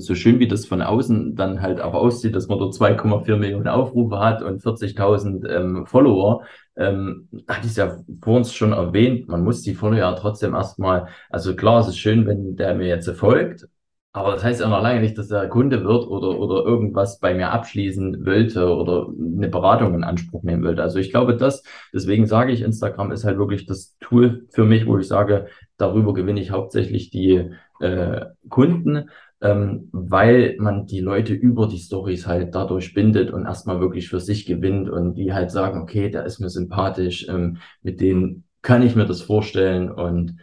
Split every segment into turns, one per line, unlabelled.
So schön wie das von außen dann halt auch aussieht, dass man dort 2,4 Millionen Aufrufe hat und 40.000 ähm, Follower, ähm, hatte ich ja vorhin schon erwähnt, man muss die Follower ja trotzdem erstmal, also klar, es ist schön, wenn der mir jetzt folgt, aber das heißt ja noch lange nicht, dass er Kunde wird oder, oder irgendwas bei mir abschließen wollte oder eine Beratung in Anspruch nehmen wollte. Also ich glaube, das, deswegen sage ich, Instagram ist halt wirklich das Tool für mich, wo ich sage, darüber gewinne ich hauptsächlich die äh, Kunden, ähm, weil man die Leute über die Stories halt dadurch bindet und erstmal wirklich für sich gewinnt und die halt sagen, okay, der ist mir sympathisch, ähm, mit denen kann ich mir das vorstellen und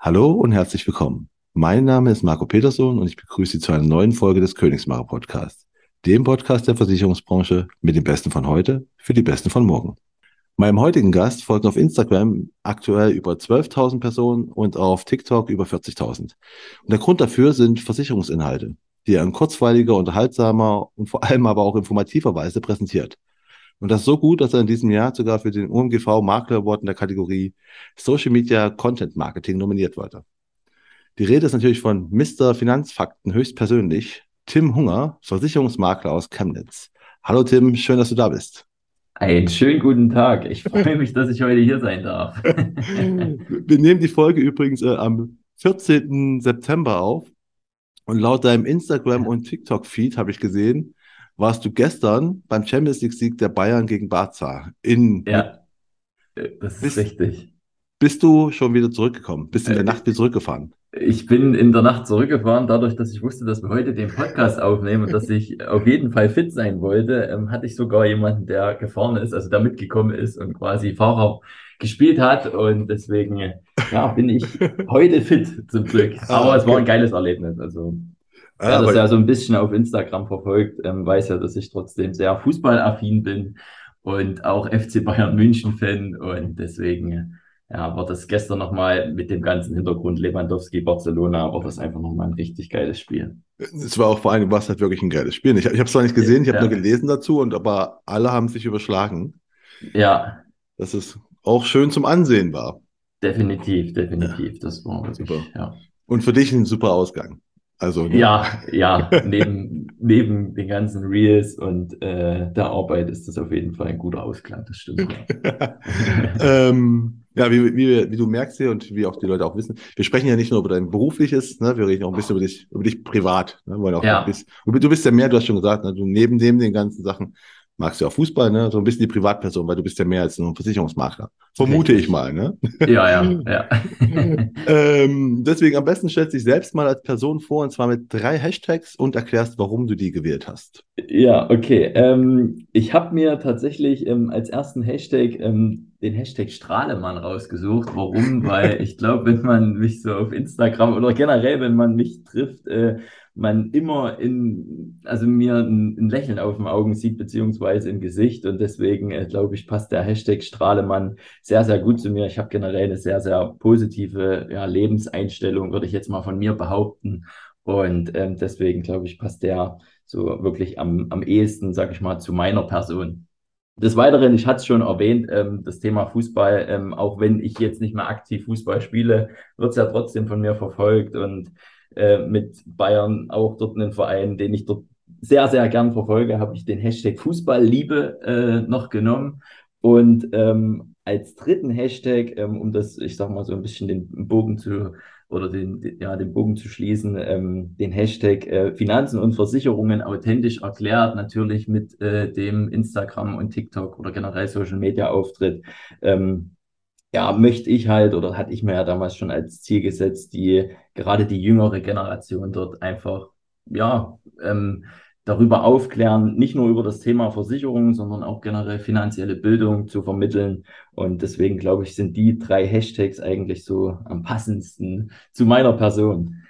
Hallo und herzlich willkommen. Mein Name ist Marco Peterson und ich begrüße Sie zu einer neuen Folge des Königsmacher Podcasts, dem Podcast der Versicherungsbranche mit den Besten von heute für die Besten von morgen. Meinem heutigen Gast folgen auf Instagram aktuell über 12.000 Personen und auf TikTok über 40.000. Und der Grund dafür sind Versicherungsinhalte, die er in kurzweiliger, unterhaltsamer und vor allem aber auch informativer Weise präsentiert. Und das so gut, dass er in diesem Jahr sogar für den UMGV Makler Award in der Kategorie Social Media Content Marketing nominiert wurde. Die Rede ist natürlich von Mr. Finanzfakten höchstpersönlich, Tim Hunger, Versicherungsmakler aus Chemnitz. Hallo Tim, schön, dass du da bist.
Einen schönen guten Tag. Ich freue mich, dass ich heute hier sein darf.
Wir nehmen die Folge übrigens äh, am 14. September auf. Und laut deinem Instagram- und TikTok-Feed habe ich gesehen, warst du gestern beim Champions League-Sieg der Bayern gegen Barca in.
Ja, das ist bist, richtig.
Bist du schon wieder zurückgekommen? Bist du in der äh, Nacht wieder zurückgefahren?
Ich bin in der Nacht zurückgefahren, dadurch, dass ich wusste, dass wir heute den Podcast aufnehmen und dass ich auf jeden Fall fit sein wollte, ähm, hatte ich sogar jemanden, der gefahren ist, also der mitgekommen ist und quasi Fahrer gespielt hat und deswegen ja, bin ich heute fit zum Glück. Ah, Aber ah, es war ein geiles Erlebnis. Also Wer ja, das ja so ein bisschen auf Instagram verfolgt, ähm, weiß ja, dass ich trotzdem sehr fußballaffin bin und auch FC Bayern München-Fan. Und deswegen ja, war das gestern nochmal mit dem ganzen Hintergrund Lewandowski, Barcelona, war das einfach nochmal ein richtig geiles Spiel.
Es war auch vor allem, was halt wirklich ein geiles Spiel. Ich, ich habe es zwar nicht gesehen, ich habe ja. nur gelesen dazu, und aber alle haben sich überschlagen.
Ja.
Dass es auch schön zum Ansehen war.
Definitiv, definitiv. Ja. Das war wirklich, super. Ja.
Und für dich ein super Ausgang. Also,
ne? Ja, ja, neben, neben den ganzen Reels und äh, der Arbeit ist das auf jeden Fall ein guter Ausklang, das stimmt.
Ja, ähm, ja wie, wie, wie du merkst hier und wie auch die Leute auch wissen, wir sprechen ja nicht nur über dein berufliches, ne, wir reden auch ein bisschen über dich, über dich privat. Ne, weil auch ja. Bisschen, du bist ja mehr, du hast schon gesagt, ne, du neben dem den ganzen Sachen magst du auch Fußball, ne? So ein bisschen die Privatperson, weil du bist ja mehr als nur ein Versicherungsmakler. Vermute Richtig. ich mal, ne?
Ja, ja, ja.
ähm, deswegen am besten stellst du dich selbst mal als Person vor und zwar mit drei Hashtags und erklärst, warum du die gewählt hast.
Ja, okay. Ähm, ich habe mir tatsächlich ähm, als ersten Hashtag ähm, den Hashtag Strahlemann rausgesucht. Warum? Weil ich glaube, wenn man mich so auf Instagram oder generell, wenn man mich trifft, äh, man immer in, also mir ein, ein, Lächeln auf den Augen sieht, beziehungsweise im Gesicht. Und deswegen, äh, glaube ich, passt der Hashtag Strahlemann sehr, sehr gut zu mir. Ich habe generell eine sehr, sehr positive ja, Lebenseinstellung, würde ich jetzt mal von mir behaupten. Und ähm, deswegen, glaube ich, passt der so wirklich am, am ehesten, sag ich mal, zu meiner Person. Des Weiteren, ich hatte es schon erwähnt, ähm, das Thema Fußball, ähm, auch wenn ich jetzt nicht mehr aktiv Fußball spiele, wird es ja trotzdem von mir verfolgt und äh, mit Bayern auch dort einen Verein, den ich dort sehr, sehr gern verfolge, habe ich den Hashtag Fußballliebe äh, noch genommen. Und ähm, als dritten Hashtag, ähm, um das, ich sag mal, so ein bisschen den Bogen zu oder den, ja, den Bogen zu schließen, ähm, den Hashtag äh, Finanzen und Versicherungen authentisch erklärt, natürlich mit äh, dem Instagram und TikTok oder generell Social Media Auftritt. Ähm, ja, möchte ich halt oder hatte ich mir ja damals schon als Ziel gesetzt, die gerade die jüngere Generation dort einfach ja ähm, darüber aufklären, nicht nur über das Thema Versicherung, sondern auch generell finanzielle Bildung zu vermitteln. Und deswegen glaube ich, sind die drei Hashtags eigentlich so am passendsten zu meiner Person.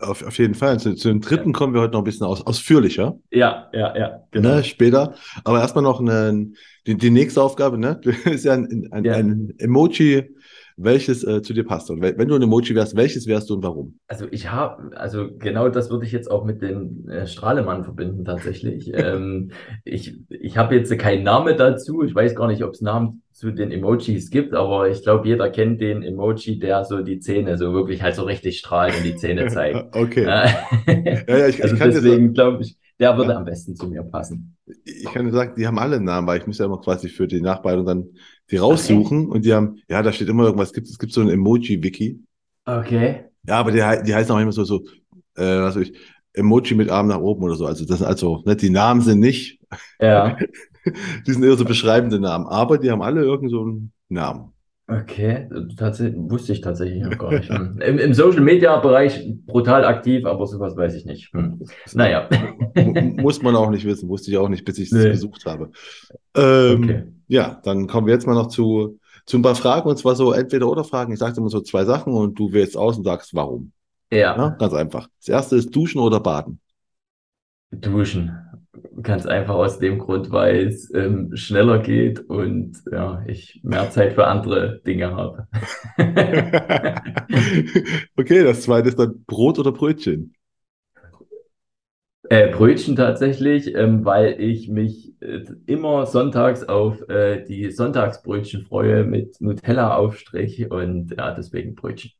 Auf, auf jeden Fall. Zu, zu dem dritten ja. kommen wir heute noch ein bisschen aus, ausführlicher.
Ja, ja, ja.
Genau. Ne, später. Aber erstmal noch eine, die, die nächste Aufgabe, ne? Das ist ja ein, ein, ja. ein Emoji welches äh, zu dir passt. Und wenn du ein Emoji wärst, welches wärst du und warum?
Also ich habe, also genau das würde ich jetzt auch mit dem äh, Strahlemann verbinden tatsächlich. ähm, ich ich habe jetzt keinen Namen dazu. Ich weiß gar nicht, ob es Namen zu den Emojis gibt, aber ich glaube, jeder kennt den Emoji, der so die Zähne so wirklich halt so richtig strahlt und die Zähne zeigt.
okay.
ja, ja, ich, also ich deswegen glaube ich, der würde ja. am besten zu mir passen.
Ich kann dir sagen, die haben alle einen Namen, weil ich muss ja immer quasi für die Nachbereitung dann die raussuchen okay. und die haben, ja, da steht immer irgendwas, es gibt, es gibt so ein Emoji-Wiki.
Okay.
Ja, aber die, die heißen auch immer so, so, äh, was weiß ich, Emoji mit Arm nach oben oder so. Also das sind also, ne, die Namen sind nicht,
ja.
die sind eher so beschreibende Namen, aber die haben alle irgend so einen Namen.
Okay, tatsächlich, wusste ich tatsächlich noch gar nicht. Hm. Im, Im, Social Media Bereich brutal aktiv, aber sowas weiß ich nicht. Hm. Naja.
Muss man auch nicht wissen, wusste ich auch nicht, bis ich es nee. gesucht habe. Ähm, okay. Ja, dann kommen wir jetzt mal noch zu, zu ein paar Fragen und zwar so entweder oder Fragen. Ich sage immer so zwei Sachen und du wählst aus und sagst warum.
Ja. ja.
Ganz einfach. Das erste ist Duschen oder Baden.
Duschen. Ganz einfach aus dem Grund, weil es ähm, schneller geht und ja, ich mehr Zeit für andere Dinge habe.
okay, das zweite ist dann Brot oder Brötchen.
Äh, Brötchen tatsächlich, ähm, weil ich mich äh, immer sonntags auf äh, die Sonntagsbrötchen freue mit Nutella-Aufstrich und ja, deswegen Brötchen.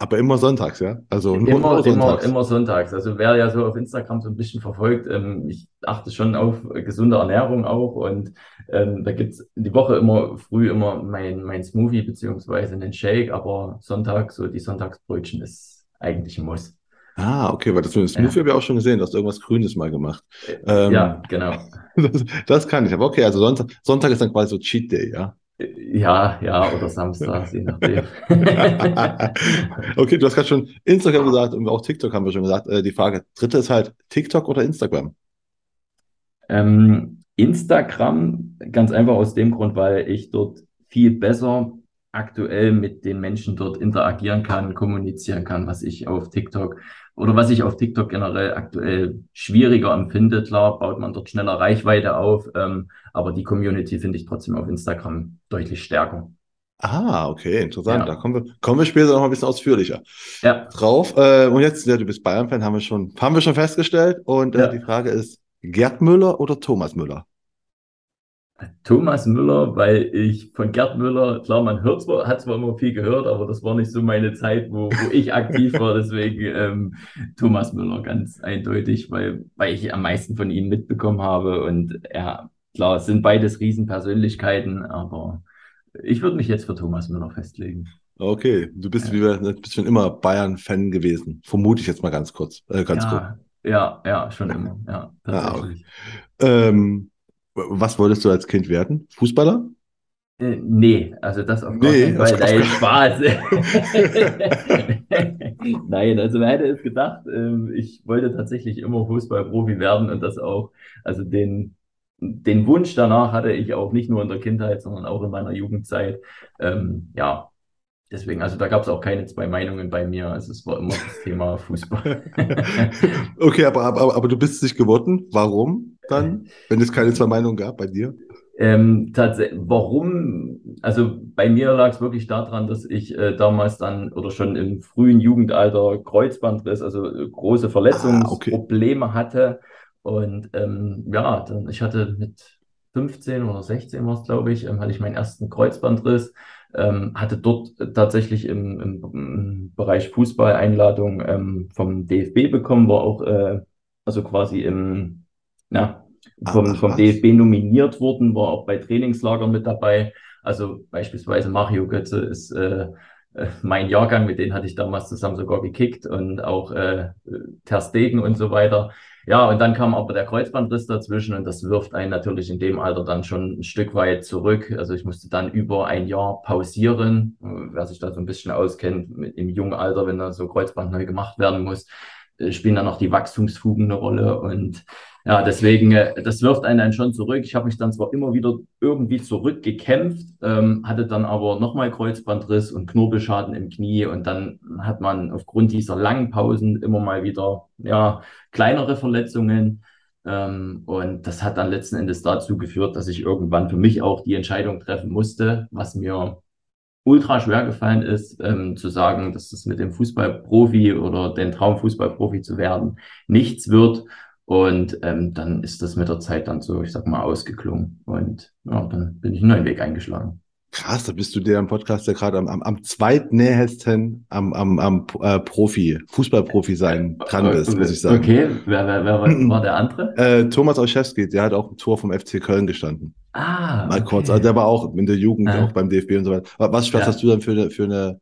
Aber immer sonntags, ja? Also
nur, immer, nur sonntags. Immer, immer sonntags. Also wer ja so auf Instagram so ein bisschen verfolgt, ähm, ich achte schon auf gesunde Ernährung auch und ähm, da gibt's die Woche immer früh immer mein, mein Smoothie beziehungsweise einen Shake, aber Sonntag, so die Sonntagsbrötchen ist eigentlich ein Muss.
Ah, okay, weil das mit dem Smoothie ja. habe ich auch schon gesehen, du hast irgendwas Grünes mal gemacht.
Ähm, ja, genau.
Das, das, kann ich, aber okay, also Sonntag, Sonntag ist dann quasi so Cheat Day, ja?
Ja, ja, oder Samstag, je nachdem.
okay, du hast gerade schon Instagram gesagt und auch TikTok haben wir schon gesagt. Äh, die Frage, dritte ist halt TikTok oder Instagram?
Ähm, Instagram, ganz einfach aus dem Grund, weil ich dort viel besser aktuell mit den Menschen dort interagieren kann, kommunizieren kann, was ich auf TikTok oder was ich auf TikTok generell aktuell schwieriger empfinde. Klar, baut man dort schneller Reichweite auf, ähm, aber die Community finde ich trotzdem auf Instagram deutlich stärker.
Ah, okay, interessant. Ja. Da kommen wir, kommen wir später noch ein bisschen ausführlicher
ja.
drauf. Äh, und jetzt, ja, du bist Bayern-Fan, haben wir schon, haben wir schon festgestellt. Und äh, ja. die Frage ist, Gerd Müller oder Thomas Müller?
Thomas Müller, weil ich von Gerd Müller, klar, man hört zwar, hat zwar immer viel gehört, aber das war nicht so meine Zeit, wo, wo ich aktiv war. Deswegen ähm, Thomas Müller ganz eindeutig, weil, weil ich am meisten von ihm mitbekommen habe. Und ja, klar, es sind beides Riesenpersönlichkeiten, aber ich würde mich jetzt für Thomas Müller festlegen.
Okay, du bist, ja. wie wir, bist schon immer Bayern-Fan gewesen. Vermute ich jetzt mal ganz kurz. Äh, ganz
ja,
kurz.
ja, ja, schon immer. Ja,
tatsächlich. Ah, okay. ähm, was wolltest du als Kind werden? Fußballer?
Äh, nee, also das auf nee, keinen Fall. Nein, Spaß. Nein, also wer hätte es gedacht, ähm, ich wollte tatsächlich immer Fußballprofi werden und das auch, also den, den Wunsch danach hatte ich auch nicht nur in der Kindheit, sondern auch in meiner Jugendzeit. Ähm, ja, deswegen, also da gab es auch keine zwei Meinungen bei mir. Also es war immer das Thema Fußball.
okay, aber, aber, aber du bist es nicht geworden. Warum? Dann, wenn es keine zwei Meinungen gab bei dir?
Ähm, tatsächlich, warum? Also bei mir lag es wirklich daran, dass ich äh, damals dann oder schon im frühen Jugendalter Kreuzbandriss, also äh, große Verletzungsprobleme ah, okay. hatte. Und ähm, ja, dann, ich hatte mit 15 oder 16 war es, glaube ich, ähm, hatte ich meinen ersten Kreuzbandriss. Ähm, hatte dort tatsächlich im, im, im Bereich Fußball Einladung ähm, vom DFB bekommen, war auch äh, also quasi im ja, vom, vom DFB nominiert worden, war auch bei Trainingslagern mit dabei. Also beispielsweise Mario Götze ist äh, äh, mein Jahrgang, mit denen hatte ich damals zusammen sogar gekickt und auch äh, Ter Stegen und so weiter. Ja, und dann kam aber der Kreuzbandriss dazwischen und das wirft einen natürlich in dem Alter dann schon ein Stück weit zurück. Also ich musste dann über ein Jahr pausieren. Wer sich da so ein bisschen auskennt, im jungen Alter, wenn da so Kreuzband neu gemacht werden muss, spielen dann noch die Wachstumsfugen eine Rolle und ja, deswegen, äh, das wirft einen dann schon zurück. Ich habe mich dann zwar immer wieder irgendwie zurückgekämpft, ähm, hatte dann aber nochmal Kreuzbandriss und Knorpelschaden im Knie und dann hat man aufgrund dieser langen Pausen immer mal wieder ja kleinere Verletzungen. Ähm, und das hat dann letzten Endes dazu geführt, dass ich irgendwann für mich auch die Entscheidung treffen musste, was mir ultra schwer gefallen ist, ähm, zu sagen, dass das mit dem Fußballprofi oder den Traum Fußballprofi zu werden nichts wird. Und ähm, dann ist das mit der Zeit dann so, ich sag mal, ausgeklungen. Und ja, dann bin ich einen neuen Weg eingeschlagen.
Krass, da bist du der im Podcast, der gerade am, am, am zweitnähesten am, am, am äh, Profi, Fußballprofi sein dran bist, muss ich sagen.
Okay, wer, wer, wer war der andere?
Äh, Thomas Olszewski, der hat auch im Tor vom FC Köln gestanden.
Ah.
Mal kurz, also der war auch in der Jugend,
Ja.
auch beim DFB und so weiter. Was, was
Ja.
hast du dann für eine, für eine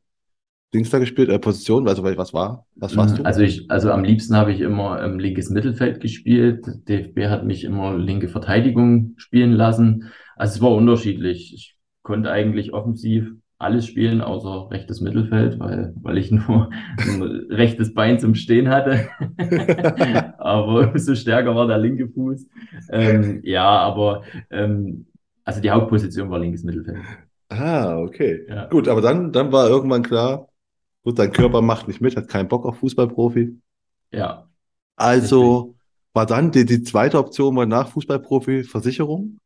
Dings da gespielt, äh, Position? Also was war? Was warst du?
Also ich, also am liebsten habe ich immer ähm, linkes Mittelfeld gespielt. DFB hat mich immer linke Verteidigung spielen lassen. Also es war unterschiedlich. Ich konnte eigentlich offensiv alles spielen, außer rechtes Mittelfeld, weil, weil ich nur ein rechtes Bein zum Stehen hatte. aber umso stärker war der linke Fuß. Ähm, ja, aber ähm, also die Hauptposition war linkes Mittelfeld.
Ah, okay.
Ja.
Gut, aber dann, dann war irgendwann klar, gut, dein Körper macht nicht mit, hat keinen Bock auf Fußballprofi.
Ja,
Also war dann die, die zweite Option war nach Fußballprofi Versicherung?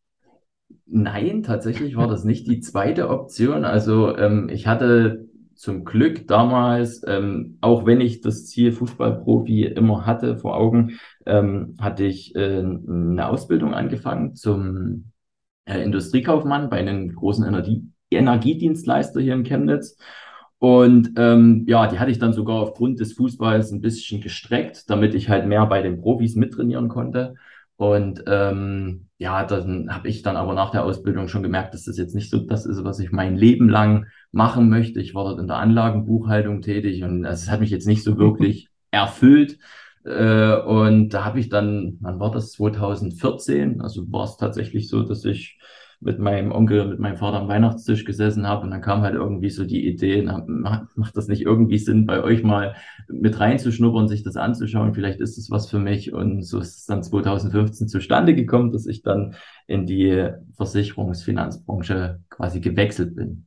Nein, tatsächlich war das nicht die zweite Option. Also ähm, ich hatte zum Glück damals, ähm, auch wenn ich das Ziel Fußballprofi immer hatte vor Augen, ähm, hatte ich äh, eine Ausbildung angefangen zum äh, Industriekaufmann bei einem großen Energie Energiedienstleister hier in Chemnitz. Und ähm, ja, die hatte ich dann sogar aufgrund des Fußballs ein bisschen gestreckt, damit ich halt mehr bei den Profis mittrainieren konnte. Und ähm, ja, dann habe ich dann aber nach der Ausbildung schon gemerkt, dass das jetzt nicht so das ist, was ich mein Leben lang machen möchte. Ich war dort in der Anlagenbuchhaltung tätig und es hat mich jetzt nicht so wirklich erfüllt. Äh, und da habe ich dann, wann war das? 2014. Also war es tatsächlich so, dass ich mit meinem Onkel, mit meinem Vater am Weihnachtstisch gesessen habe und dann kam halt irgendwie so die Idee, na, ma- macht das nicht irgendwie Sinn, bei euch mal mit reinzuschnuppern, sich das anzuschauen, vielleicht ist es was für mich und so ist es dann 2015 zustande gekommen, dass ich dann in die Versicherungsfinanzbranche quasi gewechselt bin.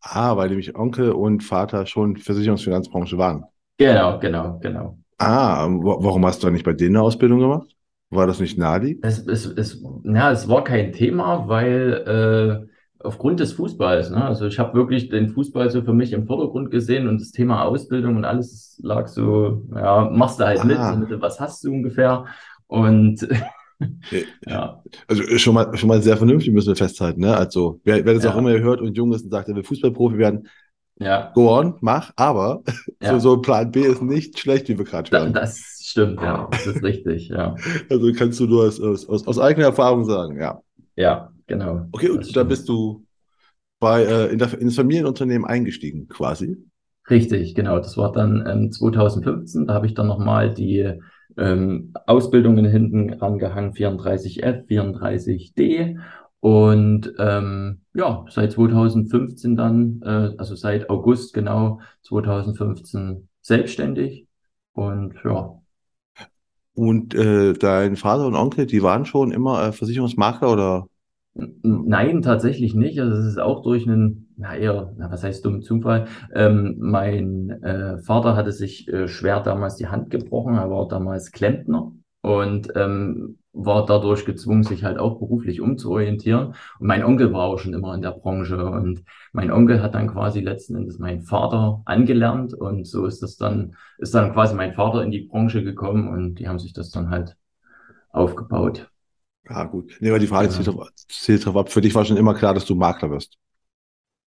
Ah, weil nämlich Onkel und Vater schon Versicherungsfinanzbranche waren.
Genau, genau, genau.
Ah, wa- warum hast du dann nicht bei denen eine Ausbildung gemacht? War das nicht naheliegend?
Es, es, es, ja, es war kein Thema, weil äh, aufgrund des Fußballs, ne? Also ich habe wirklich den Fußball so für mich im Vordergrund gesehen und das Thema Ausbildung und alles lag so, ja, machst du halt mit,
Ah.
mit, was hast du ungefähr? Und
Äh,
ja,
Also schon mal, schon mal sehr vernünftig müssen wir festhalten, ne? Also wer, wer das
Ja.
auch immer hört und jung ist und sagt, er will Fußballprofi werden,
ja,
go on, mach, aber
ja.
so, so ein Plan B ist nicht schlecht, wie wir gerade
Da,
hören.
das stimmt, ja, das ist richtig, ja.
Also kannst du nur aus, aus, aus, eigener Erfahrung sagen, ja.
Ja, genau.
Okay, und da bist du bei, äh, in, der, in das Familienunternehmen eingestiegen, quasi.
Richtig, genau. Das war dann ähm, 2015. Da habe ich dann nochmal die ähm, Ausbildungen hinten rangehangen, 34F, 34D. Und ähm, ja, seit 2015 dann, äh, also seit August genau 2015 selbstständig. Und ja,
Und äh, dein Vater und Onkel, die waren schon immer äh, Versicherungsmakler oder?
Nein, tatsächlich nicht. Also es ist auch durch einen, na eher, na, was heißt dummen Zufall. Ähm, mein äh, Vater hatte sich äh, schwer damals die Hand gebrochen. Er war damals Klempner und ähm, war dadurch gezwungen, sich halt auch beruflich umzuorientieren. Und mein Onkel war auch schon immer in der Branche und mein Onkel hat dann quasi letzten Endes meinen Vater angelernt und so ist das dann, ist dann quasi mein Vater in die Branche gekommen und die haben sich das dann halt aufgebaut.
Ja, gut. Nee, weil die Frage
Ja.
zielt drauf, zielt drauf ab. Für dich war schon immer klar, dass du Makler wirst.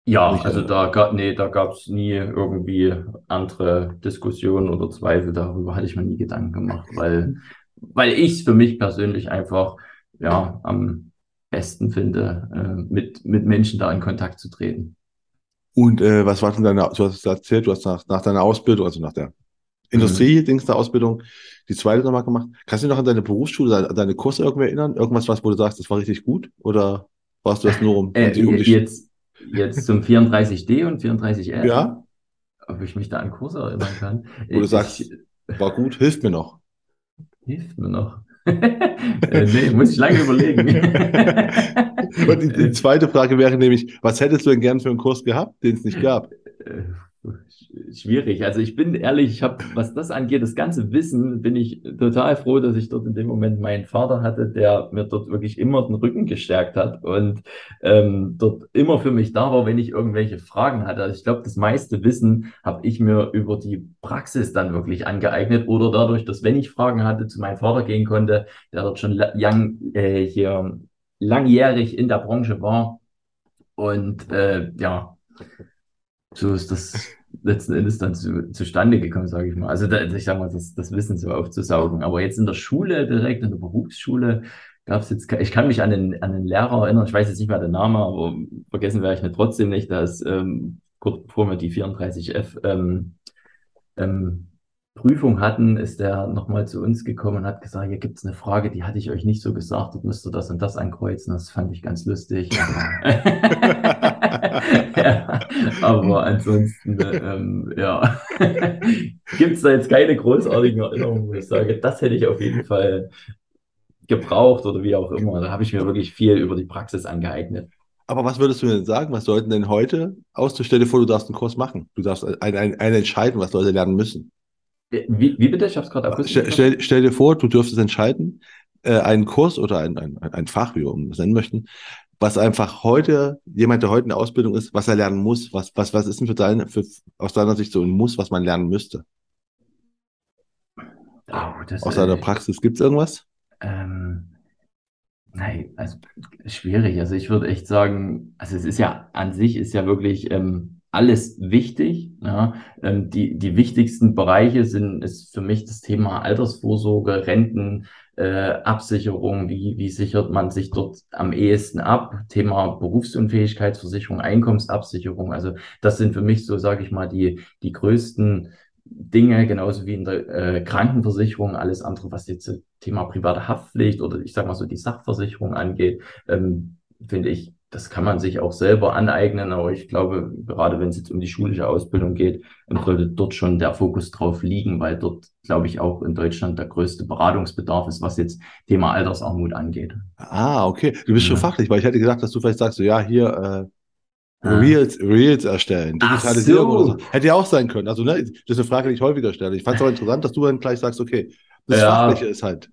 Ja,
Nicht,
also
äh,
da gab, nee, da gab's nie irgendwie andere Diskussionen oder Zweifel. Darüber hatte ich mir nie Gedanken gemacht, weil, weil ich es für mich persönlich einfach, ja, am besten finde, äh, mit, mit Menschen da in Kontakt zu treten.
Und äh, was war denn deine, du hast erzählt, du hast nach, nach deiner Ausbildung, also nach der Industrie-Dings der Ausbildung, die zweite nochmal gemacht. Kannst du dich noch an deine Berufsschule, deine, deine Kurse irgendwie erinnern? Irgendwas, was, wo du sagst, das war richtig gut? Oder warst du das nur um,
Äh,
die- um
jetzt, jetzt zum 34D und 34F,
Ja,
ob ich mich da an Kurse erinnern kann.
wo du
Ich-
sagst, war gut, hilft mir noch.
Hilft mir noch. äh, nee, muss ich lange überlegen.
Und die, die zweite Frage wäre nämlich, was hättest du denn gern für einen Kurs gehabt, den es nicht gab?
Schwierig. Also ich bin ehrlich, ich habe, was das angeht, das ganze Wissen, bin ich total froh, dass ich dort in dem Moment meinen Vater hatte, der mir dort wirklich immer den Rücken gestärkt hat und ähm, dort immer für mich da war, wenn ich irgendwelche Fragen hatte. Also ich glaube, das meiste Wissen habe ich mir über die Praxis dann wirklich angeeignet oder dadurch, dass wenn ich Fragen hatte, zu meinem Vater gehen konnte, der dort schon lang, äh, hier langjährig in der Branche war. Und äh, ja, so ist das letzten Endes dann zu, zustande gekommen, sage ich mal. Also da, ich sage mal, das, das Wissen so aufzusaugen. Aber jetzt in der Schule direkt, in der Berufsschule, gab es jetzt, ich kann mich an den, an den Lehrer erinnern, ich weiß jetzt nicht mehr den Namen, aber vergessen werde ich nicht trotzdem nicht, dass ähm, kurz bevor wir die 34F ähm, ähm, Prüfung hatten, ist der nochmal zu uns gekommen und hat gesagt, hier gibt es eine Frage, die hatte ich euch nicht so gesagt, müsst ihr das und das ankreuzen. Das fand ich ganz lustig. ja, aber ansonsten, ähm, ja, gibt es da jetzt keine großartigen Erinnerungen, wo ich sage, das hätte ich auf jeden Fall gebraucht oder wie auch immer. Da habe ich mir wirklich viel über die Praxis angeeignet.
Aber was würdest du denn sagen? Was sollten denn heute auszustellen vor, du darfst einen Kurs machen? Du darfst ein, ein, ein entscheiden, was Leute lernen müssen.
Wie, wie bitte? Ich habe es gerade
akustisch. Stell, stell, dir vor, du dürftest entscheiden, äh, einen Kurs oder ein, ein, ein Fach, wie wir es nennen möchten, was einfach heute, jemand, der heute in der Ausbildung ist, was er lernen muss, was, was, was ist denn für deine, für, aus deiner Sicht so ein Muss, was man lernen müsste? Oh, das, aus deiner äh, Praxis gibt es irgendwas? Ähm,
nein, also schwierig. Also ich würde echt sagen, also es ist ja an sich ist ja wirklich ähm, alles wichtig. Ja. Ähm, die, die wichtigsten Bereiche sind ist für mich das Thema Altersvorsorge, Renten, äh, Absicherung, wie, wie sichert man sich dort am ehesten ab? Thema Berufsunfähigkeitsversicherung, Einkommensabsicherung. Also das sind für mich so, sage ich mal, die, die größten Dinge, genauso wie in der äh, Krankenversicherung, alles andere, was jetzt Thema private Haftpflicht oder ich sage mal so die Sachversicherung angeht, ähm, finde ich das kann man sich auch selber aneignen, aber ich glaube, gerade wenn es jetzt um die schulische Ausbildung geht, sollte dort schon der Fokus drauf liegen, weil dort, glaube ich, auch in Deutschland der größte Beratungsbedarf ist, was jetzt Thema Altersarmut angeht.
Ah, okay. Du bist ja. schon fachlich, weil ich hätte gedacht, dass du vielleicht sagst, so, ja, hier, äh, ah. Reels, Reels erstellen, Digitalisierung so. oder so. Hätte ja auch sein können. Also, ne, das ist eine Frage, die ich häufiger stelle. Ich fand es auch interessant, dass du dann gleich sagst, okay, das ja. Fachliche ist halt.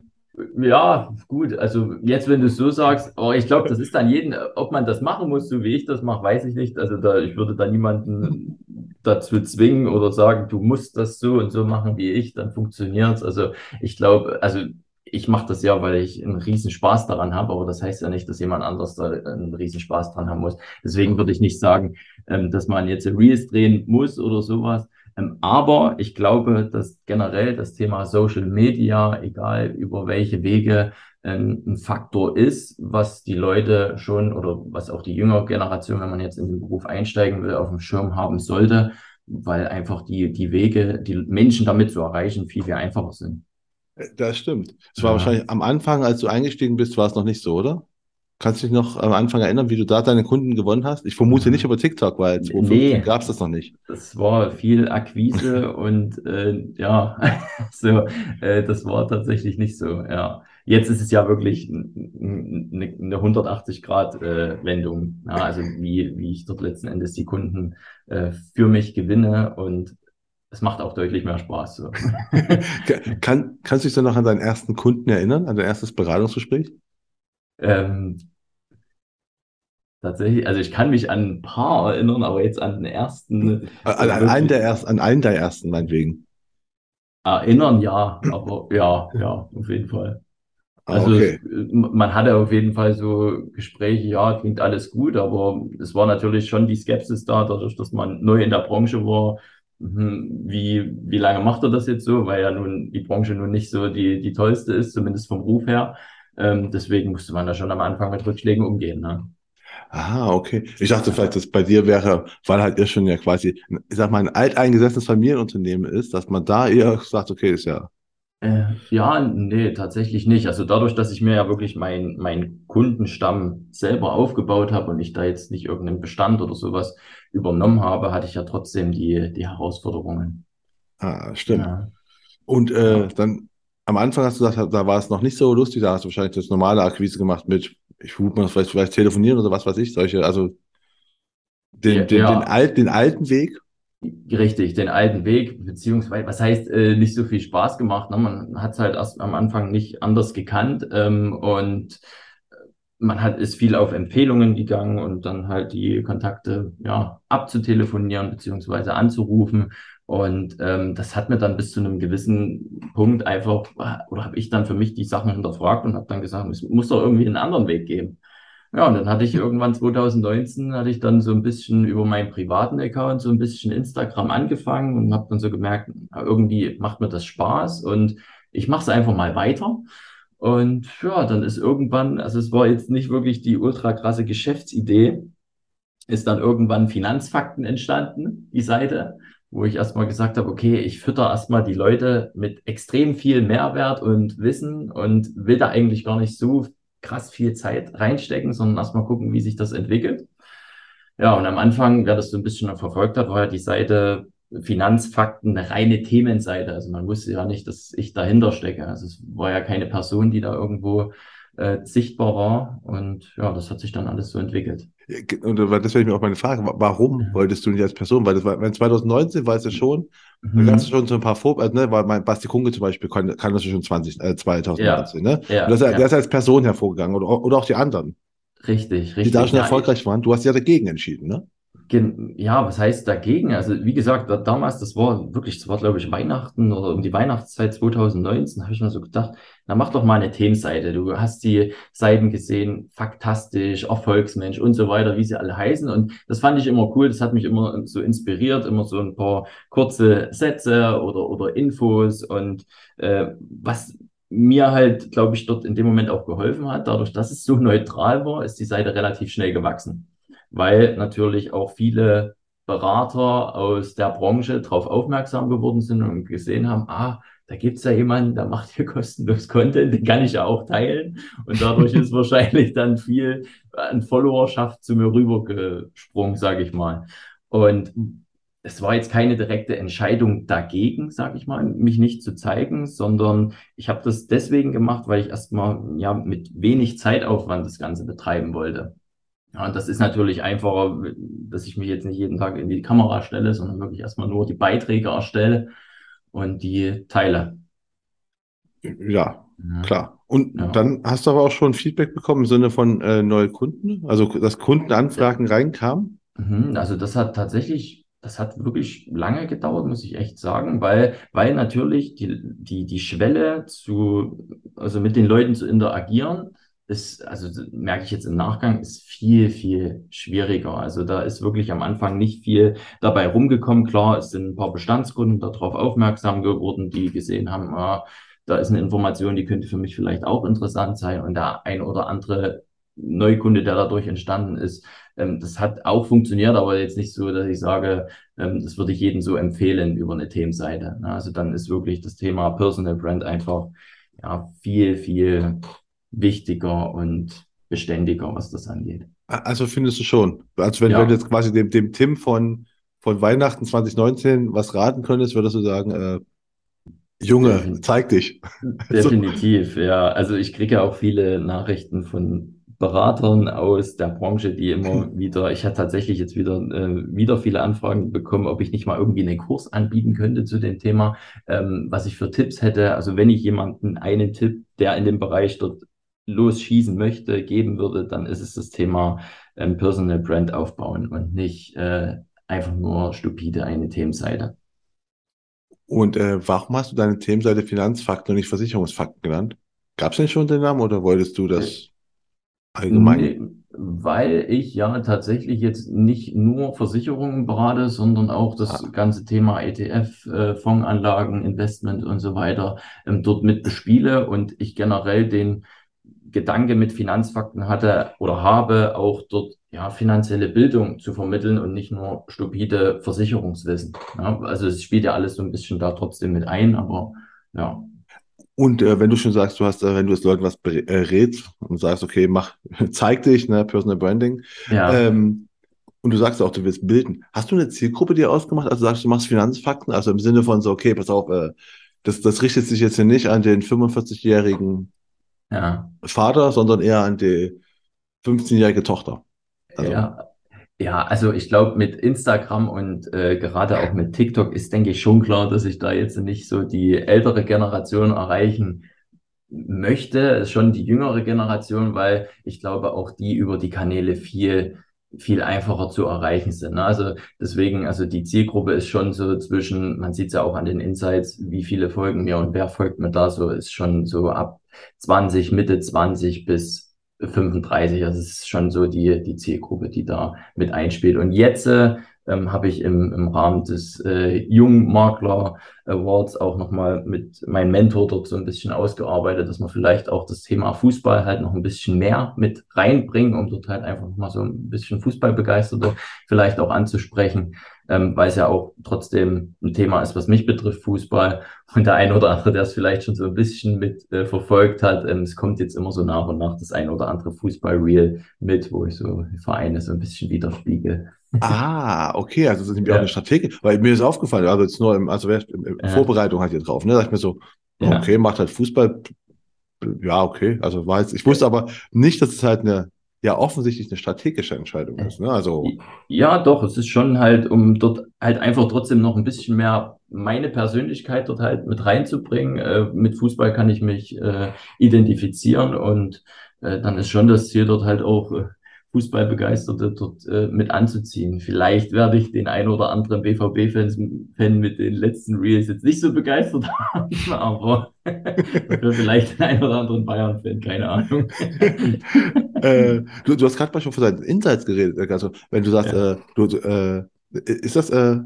Ja, gut. Also jetzt, wenn du es so sagst, aber ich glaube, das ist dann jeden, ob man das machen muss, so wie ich das mache, weiß ich nicht. Also da, ich würde da niemanden dazu zwingen oder sagen, du musst das so und so machen wie ich, dann funktioniert's. Also ich glaube, also ich mache das ja, weil ich einen riesen Spaß daran habe, aber das heißt ja nicht, dass jemand anderes da einen riesen Spaß dran haben muss. Deswegen würde ich nicht sagen, ähm, dass man jetzt Reels drehen muss oder sowas. Ähm, aber ich glaube, dass generell das Thema Social Media, egal über welche Wege, ähm, ein Faktor ist, was die Leute schon oder was auch die jüngere Generation, wenn man jetzt in den Beruf einsteigen will, auf dem Schirm haben sollte, weil einfach die, die Wege, die Menschen damit zu erreichen, viel, viel einfacher sind.
Das stimmt. Es war ja. wahrscheinlich am Anfang, als du eingestiegen bist, war es noch nicht so, oder? Kannst du dich noch am Anfang erinnern, wie du da deine Kunden gewonnen hast? Ich vermute nicht über TikTok, weil 2015 nee, gab es das noch nicht.
Das war viel Akquise und äh, ja, so, äh, das war tatsächlich nicht so. Ja, jetzt ist es ja wirklich eine, eine 180 Grad äh, Wendung. Ja, also wie wie ich dort letzten Endes die Kunden äh, für mich gewinne und es macht auch deutlich mehr Spaß. So.
Kann, kannst du dich dann noch an deinen ersten Kunden erinnern, an dein erstes Beratungsgespräch? Ähm,
tatsächlich, also ich kann mich an ein paar erinnern, aber jetzt an den ersten.
An, an einen der ersten, an einen der ersten, meinetwegen.
Erinnern, ja, aber ja, ja, auf jeden Fall. Ah, also okay. es, man hatte auf jeden Fall so Gespräche, ja, klingt alles gut, aber es war natürlich schon die Skepsis da, dadurch, dass man neu in der Branche war. Mhm, wie, wie lange macht er das jetzt so? Weil ja nun die Branche nun nicht so die, die tollste ist, zumindest vom Ruf her. Ähm, deswegen musste man da schon am Anfang mit Rückschlägen umgehen. Ne?
Ah, okay. Ich dachte vielleicht, dass bei dir wäre, weil halt ihr schon ja quasi, ich sag mal, ein alteingesessenes Familienunternehmen ist, dass man da eher sagt, okay, ist ja.
Äh, ja, nee, tatsächlich nicht. Also dadurch, dass ich mir ja wirklich meinen mein Kundenstamm selber aufgebaut habe und ich da jetzt nicht irgendeinen Bestand oder sowas übernommen habe, hatte ich ja trotzdem die, die Herausforderungen.
Ah, stimmt. Ja. Und äh, dann am Anfang hast du gesagt, da war es noch nicht so lustig, da hast du wahrscheinlich das normale Akquise gemacht mit, ich vermute mal, vielleicht, vielleicht telefonieren oder was weiß ich, solche, also den, ja, den, ja. den, alt, den alten Weg.
Richtig, den alten Weg, beziehungsweise, was heißt, äh, nicht so viel Spaß gemacht. Ne? Man hat es halt erst am Anfang nicht anders gekannt ähm, und man hat, ist viel auf Empfehlungen gegangen und dann halt die Kontakte ja, abzutelefonieren beziehungsweise anzurufen. Und ähm, das hat mir dann bis zu einem gewissen Punkt einfach, oder habe ich dann für mich die Sachen hinterfragt und habe dann gesagt, es muss doch irgendwie einen anderen Weg geben. Ja, und dann hatte ich irgendwann 2019, hatte ich dann so ein bisschen über meinen privaten Account so ein bisschen Instagram angefangen und habe dann so gemerkt, irgendwie macht mir das Spaß und ich mache es einfach mal weiter. Und ja, dann ist irgendwann, also es war jetzt nicht wirklich die ultra krasse Geschäftsidee, ist dann irgendwann Finanzfakten entstanden, die Seite, wo ich erstmal gesagt habe, okay, ich fütter erstmal die Leute mit extrem viel Mehrwert und Wissen und will da eigentlich gar nicht so krass viel Zeit reinstecken, sondern erstmal gucken, wie sich das entwickelt. Ja, und am Anfang, wer das so ein bisschen verfolgt hat, war ja die Seite Finanzfakten eine reine Themenseite. Also man wusste ja nicht, dass ich dahinter stecke. Also es war ja keine Person, die da irgendwo äh, sichtbar war. Und ja, das hat sich dann alles so entwickelt.
Und das wäre mir auch meine Frage. Warum wolltest du nicht als Person? Weil das war, 2019 war es ja schon, mhm. da gab es schon so ein paar Vor, also, ne, weil mein Basti Kunke zum Beispiel kann, kann das schon 20, äh, 2019, ja. ne? Ja, und das, ja. der ist als Person hervorgegangen oder, oder auch die anderen.
Richtig, richtig.
Die da schon erfolgreich waren. Du hast ja dagegen entschieden, ne?
Ja, was heißt dagegen? Also wie gesagt, damals, das war wirklich, das war glaube ich Weihnachten oder um die Weihnachtszeit 2019, habe ich mir so gedacht, na mach doch mal eine Themenseite. Du hast die Seiten gesehen, faktastisch, Erfolgsmensch und so weiter, wie sie alle heißen. Und das fand ich immer cool, das hat mich immer so inspiriert, immer so ein paar kurze Sätze oder, oder Infos und äh, was mir halt, glaube ich, dort in dem Moment auch geholfen hat, dadurch, dass es so neutral war, ist die Seite relativ schnell gewachsen weil natürlich auch viele Berater aus der Branche darauf aufmerksam geworden sind und gesehen haben, ah, da gibt's ja jemanden, der macht hier kostenlos Content, den kann ich ja auch teilen. Und dadurch ist wahrscheinlich dann viel an Followerschaft zu mir rübergesprungen, sage ich mal. Und es war jetzt keine direkte Entscheidung dagegen, sage ich mal, mich nicht zu zeigen, sondern ich habe das deswegen gemacht, weil ich erstmal ja mit wenig Zeitaufwand das Ganze betreiben wollte. Ja, und das ist natürlich einfacher, dass ich mich jetzt nicht jeden Tag in die Kamera stelle, sondern wirklich erstmal nur die Beiträge erstelle und die teile.
Ja, ja. klar. Und ja. dann hast du aber auch schon Feedback bekommen im Sinne von äh, neue Kunden, also dass Kundenanfragen reinkamen?
Mhm, also das hat tatsächlich, das hat wirklich lange gedauert, muss ich echt sagen, weil, weil natürlich die, die, die Schwelle zu, also mit den Leuten zu interagieren, ist, also merke ich jetzt im Nachgang, ist viel, viel schwieriger. Also da ist wirklich am Anfang nicht viel dabei rumgekommen. Klar, es sind ein paar Bestandskunden darauf aufmerksam geworden, die gesehen haben, ah, da ist eine Information, die könnte für mich vielleicht auch interessant sein. Und der ein oder andere Neukunde, der dadurch entstanden ist, ähm, das hat auch funktioniert, aber jetzt nicht so, dass ich sage, ähm, das würde ich jedem so empfehlen über eine Themenseite. Also dann ist wirklich das Thema Personal Brand einfach ja, viel, viel wichtiger und beständiger, was das angeht.
Also findest du schon. Also wenn ja. du jetzt quasi dem, dem Tim von, von Weihnachten 2019 was raten könntest, würdest du sagen, äh, Junge, Definitiv. zeig dich.
Definitiv, ja. Also ich kriege ja auch viele Nachrichten von Beratern aus der Branche, die immer wieder, ich hatte tatsächlich jetzt wieder, äh, wieder viele Anfragen bekommen, ob ich nicht mal irgendwie einen Kurs anbieten könnte zu dem Thema, ähm, was ich für Tipps hätte. Also wenn ich jemanden einen Tipp, der in dem Bereich dort losschießen möchte, geben würde, dann ist es das Thema ähm, Personal Brand aufbauen und nicht äh, einfach nur stupide eine Themenseite.
Und äh, warum hast du deine Themenseite Finanzfakten und nicht Versicherungsfakten genannt? Gab es denn schon den Namen oder wolltest du das allgemein? Nee,
weil ich ja tatsächlich jetzt nicht nur Versicherungen berate, sondern auch das ah. ganze Thema ETF, äh, Fondsanlagen, Investment und so weiter ähm, dort mit bespiele und ich generell den Gedanke mit Finanzfakten hatte oder habe, auch dort ja, finanzielle Bildung zu vermitteln und nicht nur stupide Versicherungswissen. Ja, also es spielt ja alles so ein bisschen da trotzdem mit ein, aber ja.
Und äh, wenn du schon sagst, du hast, äh, wenn du es Leuten was äh, rätst und sagst, okay, mach, zeig dich, ne, Personal Branding, ja. ähm, und du sagst auch, du willst bilden. Hast du eine Zielgruppe dir ausgemacht? Also sagst du, machst Finanzfakten, also im Sinne von so, okay, pass auf, äh, das, das richtet sich jetzt hier nicht an den 45-jährigen ja. Vater, sondern eher an die 15-jährige Tochter.
Also. Ja, Ja, also ich glaube, mit Instagram und äh, gerade auch mit TikTok ist, denke ich, schon klar, dass ich da jetzt nicht so die ältere Generation erreichen möchte, schon die jüngere Generation, weil ich glaube, auch die über die Kanäle viel viel einfacher zu erreichen sind. Ne? Also deswegen, also die Zielgruppe ist schon so zwischen, man sieht es ja auch an den Insights, wie viele folgen mir und wer folgt mir da so, ist schon so ab 20, Mitte 20 bis 35. Also es ist schon so die, die Zielgruppe, die da mit einspielt. Und jetzt äh, ähm, habe ich im, im Rahmen des äh, Jungmakler Awards auch nochmal mit meinem Mentor dort so ein bisschen ausgearbeitet, dass man vielleicht auch das Thema Fußball halt noch ein bisschen mehr mit reinbringen, um dort halt einfach nochmal so ein bisschen Fußballbegeisterte vielleicht auch anzusprechen, ähm, weil es ja auch trotzdem ein Thema ist, was mich betrifft, Fußball. Und der ein oder andere, der es vielleicht schon so ein bisschen mit äh, verfolgt hat, ähm, es kommt jetzt immer so nach und nach das ein oder andere Fußball-Reel mit, wo ich so Vereine so ein bisschen widerspiegel.
Ah, okay, also das ist nämlich ja. auch eine Strategie, weil mir ist aufgefallen, also jetzt nur im, also in ja. Vorbereitung halt hier drauf, ne, da ich mir so, okay, ja. macht halt Fußball, ja, okay, also weiß, ich wusste aber nicht, dass es halt eine, ja, offensichtlich eine strategische Entscheidung ist, ne, also.
Ja, doch, es ist schon halt, um dort halt einfach trotzdem noch ein bisschen mehr meine Persönlichkeit dort halt mit reinzubringen. Äh, mit Fußball kann ich mich äh, identifizieren und äh, dann ist schon das Ziel dort halt auch, äh, Fußballbegeisterte dort äh, mit anzuziehen. Vielleicht werde ich den ein oder anderen BVB-Fan mit den letzten Reels jetzt nicht so begeistert haben, aber vielleicht den ein oder anderen Bayern-Fan, keine Ahnung.
äh, du, du, hast gerade mal schon von deinen Insights geredet. Also wenn du sagst, ja. äh, du, äh, ist das äh,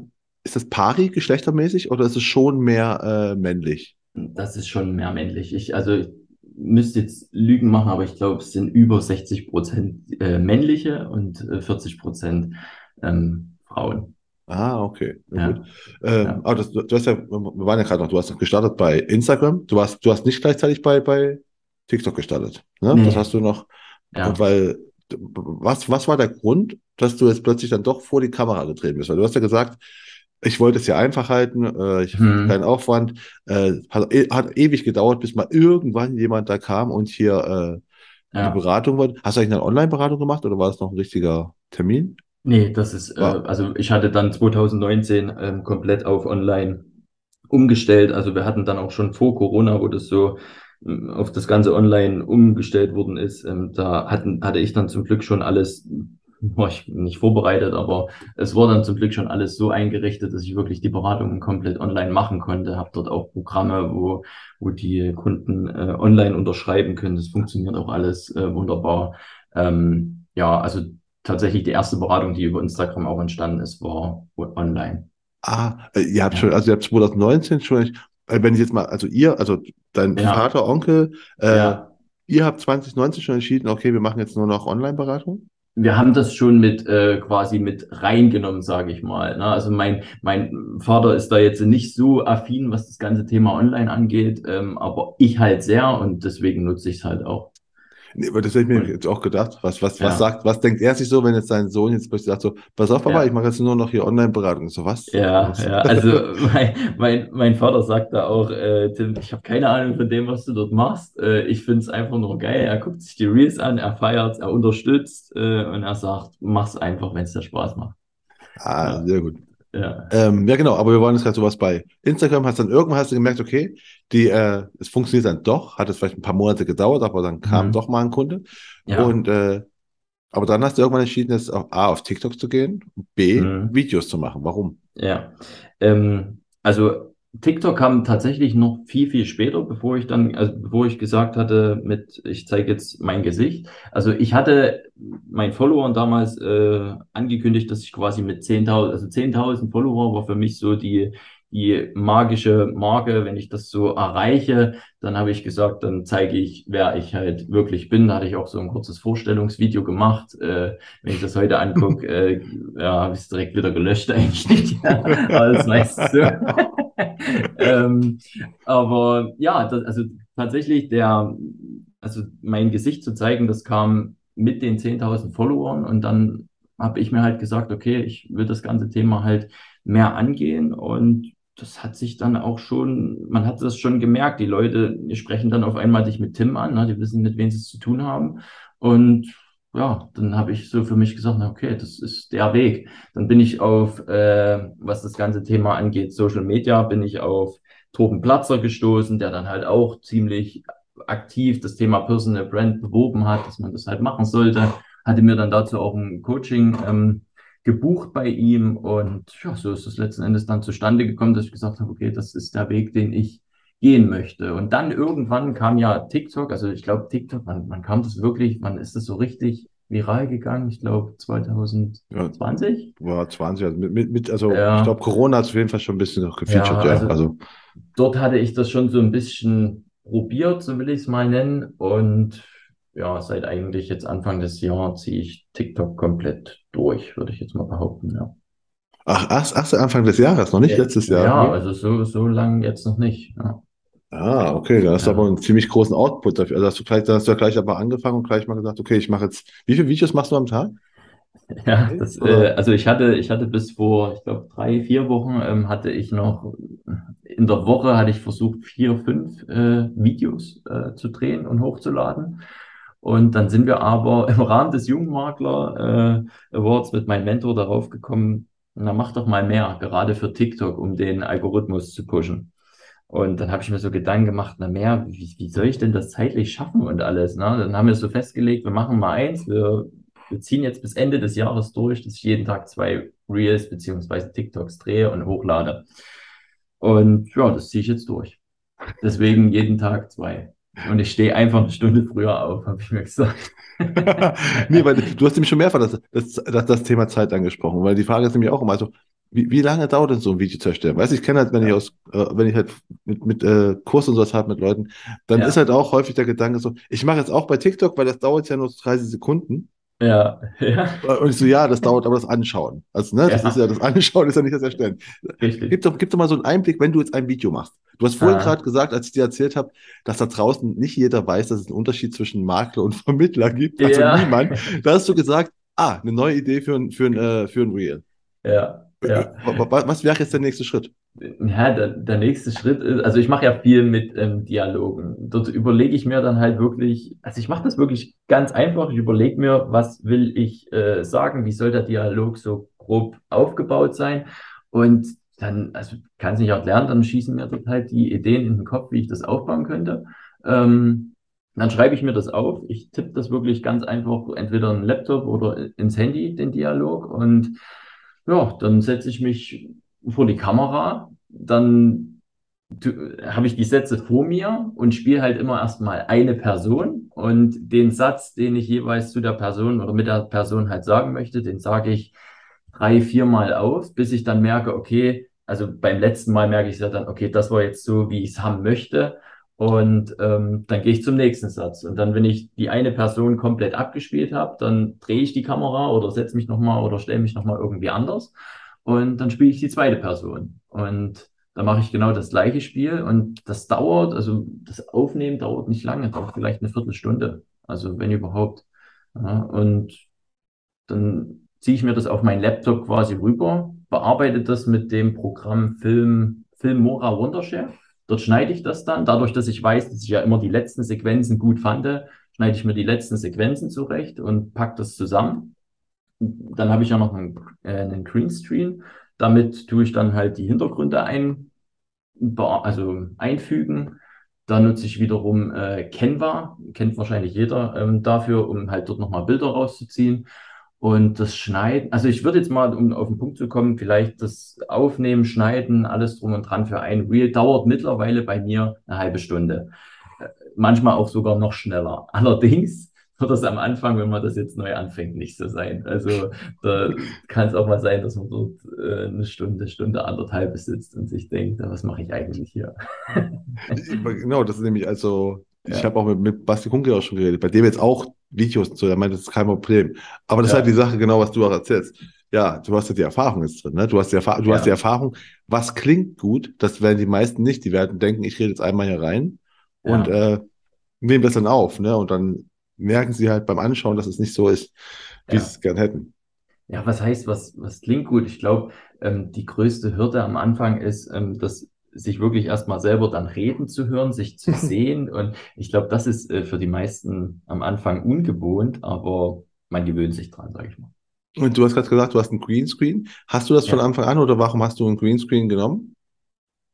ist das pari geschlechtermäßig oder ist es schon mehr äh, männlich?
Das ist schon mehr männlich. Ich, also müsste jetzt Lügen machen, aber ich glaube, es sind über 60 Prozent äh, männliche und äh, 40 Prozent ähm, Frauen.
Ah, okay. Ja. Gut. Ähm, ja. Aber das, du, du, hast ja, wir waren ja gerade noch, du hast noch gestartet bei Instagram. Du hast, du hast nicht gleichzeitig bei, bei TikTok gestartet. Ne? Nee. Das hast du noch. Ja. Weil, was, was war der Grund, dass du jetzt plötzlich dann doch vor die Kamera getreten bist? Weil du hast ja gesagt, ich wollte es ja einfach halten, äh, ich hm. keinen Aufwand. Äh, hat, e, hat, ewig gedauert, bis mal irgendwann jemand da kam und hier äh, ja. eine Beratung wollte. Hast du eigentlich eine Online-Beratung gemacht oder war das noch ein richtiger Termin?
Nee, das ist, äh, also ich hatte dann 2019 ähm, komplett auf Online umgestellt. Also wir hatten dann auch schon vor Corona, wo das so ähm, auf das ganze Online umgestellt worden ist, ähm, da hatten, hatte ich dann zum Glück schon alles war ich nicht vorbereitet, aber es war dann zum Glück schon alles so eingerichtet, dass ich wirklich die Beratungen komplett online machen konnte. Habe dort auch Programme, wo, wo die Kunden äh, online unterschreiben können. Das funktioniert auch alles äh, wunderbar. Ähm, ja, also tatsächlich die erste Beratung, die über Instagram auch entstanden ist, war online.
Ah, äh, ihr habt ja. schon, also ihr habt 2019 schon, äh, wenn ich jetzt mal, also ihr, also dein ja. Vater, Onkel, äh, ja. ihr habt 2019 schon entschieden, okay, wir machen jetzt nur noch Online-Beratung?
Wir haben das schon mit äh, quasi mit reingenommen, sage ich mal. Ne? Also mein mein Vater ist da jetzt nicht so affin, was das ganze Thema Online angeht, ähm, aber ich halt sehr und deswegen nutze ich es halt auch.
Nee, aber das hätte ich mir jetzt auch gedacht. Was, was, ja. was sagt, was denkt er sich so, wenn jetzt sein Sohn jetzt plötzlich sagt so, pass auf, Papa, ja. ich mache jetzt nur noch hier Online-Beratung. So was?
Ja, was? ja. Also mein, mein, mein Vater sagt da auch, äh, Tim, ich habe keine Ahnung von dem, was du dort machst. Äh, ich finde es einfach nur geil. Er guckt sich die Reels an, er feiert, er unterstützt äh, und er sagt, mach's einfach, wenn es dir Spaß macht.
Ah, ja. sehr gut. Ja. Ähm, ja, genau, aber wir wollen jetzt gerade sowas bei Instagram. Hast dann irgendwann hast du gemerkt, okay, die, äh, es funktioniert dann doch, hat es vielleicht ein paar Monate gedauert, aber dann kam mhm. doch mal ein Kunde. Ja. Und äh, aber dann hast du irgendwann entschieden, jetzt auf A auf TikTok zu gehen, B mhm. Videos zu machen. Warum?
Ja. Ähm, also TikTok kam tatsächlich noch viel, viel später, bevor ich dann, also bevor ich gesagt hatte, mit, ich zeige jetzt mein Gesicht. Also ich hatte meinen Followern damals äh, angekündigt, dass ich quasi mit 10.000, also 10.000 Follower war für mich so die, die magische Marke. Wenn ich das so erreiche, dann habe ich gesagt, dann zeige ich, wer ich halt wirklich bin. Da hatte ich auch so ein kurzes Vorstellungsvideo gemacht. Äh, wenn ich das heute angucke, äh, ja, habe ich es direkt wieder gelöscht eigentlich. Weißt du. ähm, aber ja, das, also tatsächlich der, also mein Gesicht zu zeigen, das kam mit den 10.000 Followern und dann habe ich mir halt gesagt, okay, ich will das ganze Thema halt mehr angehen und das hat sich dann auch schon, man hat das schon gemerkt, die Leute sprechen dann auf einmal dich mit Tim an, ne, die wissen, mit wem sie es zu tun haben und ja, dann habe ich so für mich gesagt, na, okay, das ist der Weg. Dann bin ich auf, äh, was das ganze Thema angeht, Social Media, bin ich auf Torben Platzer gestoßen, der dann halt auch ziemlich aktiv das Thema Personal Brand beworben hat, dass man das halt machen sollte. Hatte mir dann dazu auch ein Coaching ähm, gebucht bei ihm und ja, so ist es letzten Endes dann zustande gekommen, dass ich gesagt habe, okay, das ist der Weg, den ich gehen möchte. Und dann irgendwann kam ja TikTok, also ich glaube TikTok, wann, wann kam das wirklich, wann ist das so richtig viral gegangen? Ich glaube 2020?
Ja, war 20, also mit, mit, also ja. ich glaube Corona hat es auf jeden Fall schon ein bisschen noch gefeatured, ja.
Also, ja. also dort hatte ich das schon so ein bisschen probiert, so will ich es mal nennen. Und ja, seit eigentlich jetzt Anfang des Jahres ziehe ich TikTok komplett durch, würde ich jetzt mal behaupten, ja.
Ach, ach, ach Anfang des Jahres, noch nicht ja, letztes Jahr.
Ja, also so, so lang jetzt noch nicht. Ja.
Ah, okay, da hast ja. du aber einen ziemlich großen Output dafür. Also hast du gleich, da hast du ja gleich aber angefangen und gleich mal gesagt, okay, ich mache jetzt. Wie viele Videos machst du am Tag?
Ja, das, äh, also ich hatte, ich hatte bis vor, ich glaube, drei, vier Wochen ähm, hatte ich noch, in der Woche hatte ich versucht, vier, fünf äh, Videos äh, zu drehen und hochzuladen. Und dann sind wir aber im Rahmen des Jungmakler äh, Awards mit meinem Mentor darauf gekommen, na mach doch mal mehr, gerade für TikTok, um den Algorithmus zu pushen. Und dann habe ich mir so Gedanken gemacht, na mehr, wie, wie soll ich denn das zeitlich schaffen und alles? Ne? Dann haben wir so festgelegt, wir machen mal eins, wir, wir ziehen jetzt bis Ende des Jahres durch, dass ich jeden Tag zwei Reels beziehungsweise TikToks drehe und hochlade. Und ja, das ziehe ich jetzt durch. Deswegen jeden Tag zwei. Und ich stehe einfach eine Stunde früher auf, habe ich mir gesagt.
nee, weil du hast nämlich schon mehrfach das, das, das, das Thema Zeit angesprochen, weil die Frage ist nämlich auch immer, also wie, wie lange dauert denn so ein Video zu erstellen? Weißt du, ich kenne halt, wenn ich aus, äh, wenn ich halt mit, mit äh, Kurs und sowas habe mit Leuten, dann ja. ist halt auch häufig der Gedanke so, ich mache jetzt auch bei TikTok, weil das dauert ja nur 30 Sekunden.
Ja, ja.
Und ich so, ja, das dauert aber das Anschauen. Also, ne, das ja. ist ja das Anschauen, ist ja nicht das Erstellen. Richtig. Gib doch, gib doch mal so einen Einblick, wenn du jetzt ein Video machst. Du hast vorhin ah. gerade gesagt, als ich dir erzählt habe, dass da draußen nicht jeder weiß, dass es einen Unterschied zwischen Makler und Vermittler gibt. Also ja. niemand. Da hast du gesagt, ah, eine neue Idee für ein, für ein, äh, für ein Reel.
Ja. Ja.
Was wäre jetzt der nächste Schritt?
Ja, der, der nächste Schritt ist, also ich mache ja viel mit ähm, Dialogen. Dort überlege ich mir dann halt wirklich, also ich mache das wirklich ganz einfach. Ich überlege mir, was will ich äh, sagen, wie soll der Dialog so grob aufgebaut sein. Und dann, also kann es nicht auch lernen, dann schießen mir dort halt die Ideen in den Kopf, wie ich das aufbauen könnte. Ähm, dann schreibe ich mir das auf. Ich tippe das wirklich ganz einfach entweder in den Laptop oder ins Handy, den Dialog. Und ja, dann setze ich mich vor die Kamera, dann habe ich die Sätze vor mir und spiele halt immer erstmal eine Person und den Satz, den ich jeweils zu der Person oder mit der Person halt sagen möchte, den sage ich drei, viermal auf, bis ich dann merke, okay, also beim letzten Mal merke ich ja dann, okay, das war jetzt so, wie ich es haben möchte. Und ähm, dann gehe ich zum nächsten Satz. Und dann, wenn ich die eine Person komplett abgespielt habe, dann drehe ich die Kamera oder setze mich nochmal oder stelle mich nochmal irgendwie anders. Und dann spiele ich die zweite Person. Und dann mache ich genau das gleiche Spiel. Und das dauert, also das Aufnehmen dauert nicht lange, dauert vielleicht eine Viertelstunde. Also wenn überhaupt. Ja, und dann ziehe ich mir das auf meinen Laptop quasi rüber, bearbeite das mit dem Programm Film, Filmora Wondershare Dort schneide ich das dann. Dadurch, dass ich weiß, dass ich ja immer die letzten Sequenzen gut fand, schneide ich mir die letzten Sequenzen zurecht und packe das zusammen. Dann habe ich ja noch einen, äh, einen Greenscreen. Damit tue ich dann halt die Hintergründe ein, also einfügen. Da nutze ich wiederum äh, Canva, kennt wahrscheinlich jeder ähm, dafür, um halt dort nochmal Bilder rauszuziehen. Und das Schneiden, also ich würde jetzt mal, um auf den Punkt zu kommen, vielleicht das Aufnehmen, Schneiden, alles drum und dran für ein Reel dauert mittlerweile bei mir eine halbe Stunde. Äh, manchmal auch sogar noch schneller. Allerdings wird das am Anfang, wenn man das jetzt neu anfängt, nicht so sein. Also da kann es auch mal sein, dass man dort äh, eine Stunde, Stunde anderthalb sitzt und sich denkt, was mache ich eigentlich hier?
genau, das ist nämlich also, ich ja. habe auch mit, mit Basti Kunke auch schon geredet, bei dem jetzt auch Videos und so, er meint, das ist kein Problem. Aber das ja. ist halt die Sache, genau, was du auch erzählst. Ja, du hast ja die Erfahrung jetzt drin, ne? Du hast die, Erfahrung, du ja. hast die Erfahrung, was klingt gut, das werden die meisten nicht. Die werden denken, ich rede jetzt einmal hier rein ja. und äh, nehmen das dann auf, ne? Und dann merken sie halt beim Anschauen, dass es nicht so ist, wie sie es gern hätten.
Ja, was heißt, was, was klingt gut? Ich glaube, ähm, die größte Hürde am Anfang ist, ähm, dass sich wirklich erstmal selber dann reden zu hören, sich zu sehen. Und ich glaube, das ist äh, für die meisten am Anfang ungewohnt, aber man gewöhnt sich dran, sage ich mal.
Und du hast gerade gesagt, du hast einen Greenscreen. Hast du das ja. von Anfang an oder warum hast du einen Greenscreen genommen?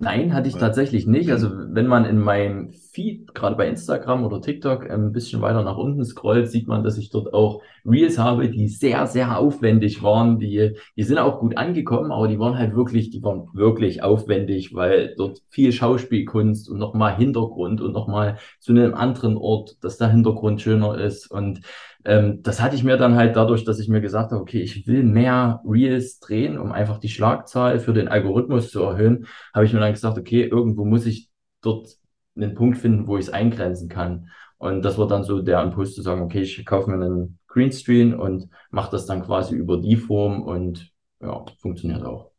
Nein, hatte ich tatsächlich nicht. Also wenn man in meinem Feed, gerade bei Instagram oder TikTok, ein bisschen weiter nach unten scrollt, sieht man, dass ich dort auch Reels habe, die sehr, sehr aufwendig waren. Die, die sind auch gut angekommen, aber die waren halt wirklich, die waren wirklich aufwendig, weil dort viel Schauspielkunst und nochmal Hintergrund und nochmal zu einem anderen Ort, dass der Hintergrund schöner ist und ähm, das hatte ich mir dann halt dadurch, dass ich mir gesagt habe, okay, ich will mehr Reels drehen, um einfach die Schlagzahl für den Algorithmus zu erhöhen, habe ich mir dann gesagt, okay, irgendwo muss ich dort einen Punkt finden, wo ich es eingrenzen kann. Und das war dann so der Impuls zu sagen, okay, ich kaufe mir einen Greenscreen und mache das dann quasi über die Form und ja, funktioniert auch.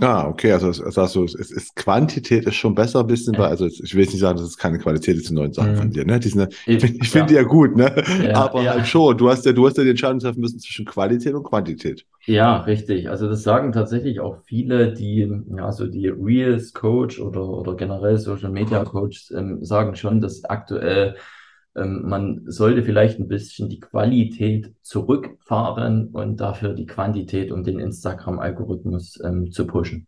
Ah, okay, also sagst du, es ist Quantität ist schon besser ein bisschen, weil, also ich will jetzt nicht sagen, dass es keine Qualität ist, die neuen Sachen mhm. von dir, ne? Die sind, ich, ich finde die ja gut, ne? Ja, Aber ja. halt schon, du hast ja, du hast ja die Entscheidung treffen müssen zwischen Qualität und Quantität.
Ja, richtig. Also das sagen tatsächlich auch viele, die, ja, so die Reels Coach oder, oder generell Social Media Coach ähm, sagen schon, dass aktuell ähm, man sollte vielleicht ein bisschen die Qualität zurückfahren und dafür die Quantität, um den Instagram-Algorithmus ähm, zu pushen.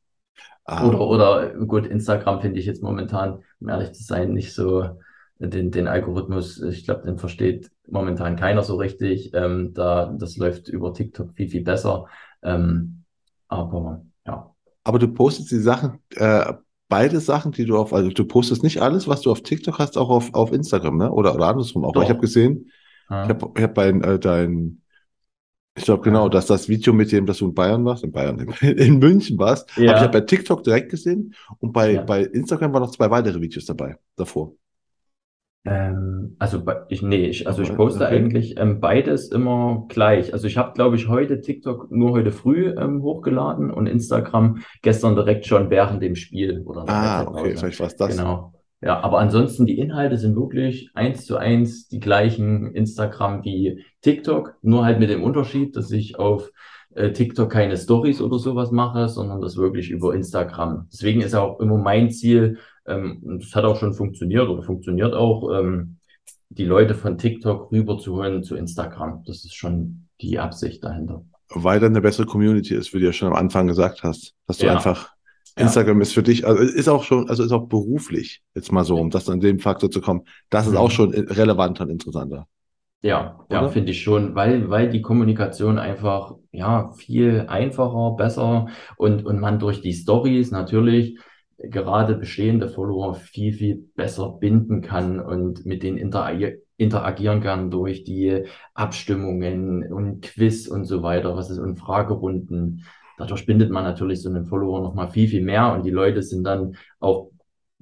Ah. Oder, oder gut, Instagram finde ich jetzt momentan, um ehrlich zu sein, nicht so den, den Algorithmus, ich glaube, den versteht momentan keiner so richtig. Ähm, da, das läuft über TikTok viel, viel besser. Ähm, aber ja.
Aber du postest die Sachen äh, beide Sachen, die du auf, also du postest nicht alles, was du auf TikTok hast, auch auf, auf Instagram, ne? Oder, oder andersrum auch. Doch. Ich habe gesehen, ja. ich habe ich hab dein, äh, dein ich glaube genau, dass das Video mit dem, dass du in Bayern warst, in Bayern, in München warst, ja. habe ich ja bei TikTok direkt gesehen und bei, ja. bei Instagram waren noch zwei weitere Videos dabei, davor.
Ähm, also ich, nee, ich, also ich poste okay. eigentlich ähm, beides immer gleich. Also ich habe, glaube ich, heute TikTok nur heute früh ähm, hochgeladen und Instagram gestern direkt schon während dem Spiel oder
Ah, okay, vielleicht war es das.
Genau. Ja, aber ansonsten die Inhalte sind wirklich eins zu eins die gleichen Instagram wie TikTok, nur halt mit dem Unterschied, dass ich auf äh, TikTok keine Stories oder sowas mache, sondern das wirklich über Instagram. Deswegen ist auch immer mein Ziel, ähm, und das hat auch schon funktioniert oder funktioniert auch, ähm, die Leute von TikTok rüberzuholen zu Instagram. Das ist schon die Absicht dahinter.
Weil dann eine bessere Community ist, wie du ja schon am Anfang gesagt hast, dass du ja. einfach Instagram ja. ist für dich, also ist auch schon, also ist auch beruflich, jetzt mal so, um das an dem Faktor zu kommen, das ist mhm. auch schon relevanter und interessanter.
Ja, ja, finde ich schon, weil, weil die Kommunikation einfach, ja, viel einfacher, besser und, und man durch die Stories natürlich gerade bestehende Follower viel, viel besser binden kann und mit denen interagieren interagieren kann durch die Abstimmungen und Quiz und so weiter, was ist und Fragerunden. Dadurch bindet man natürlich so einen Follower nochmal viel, viel mehr und die Leute sind dann auch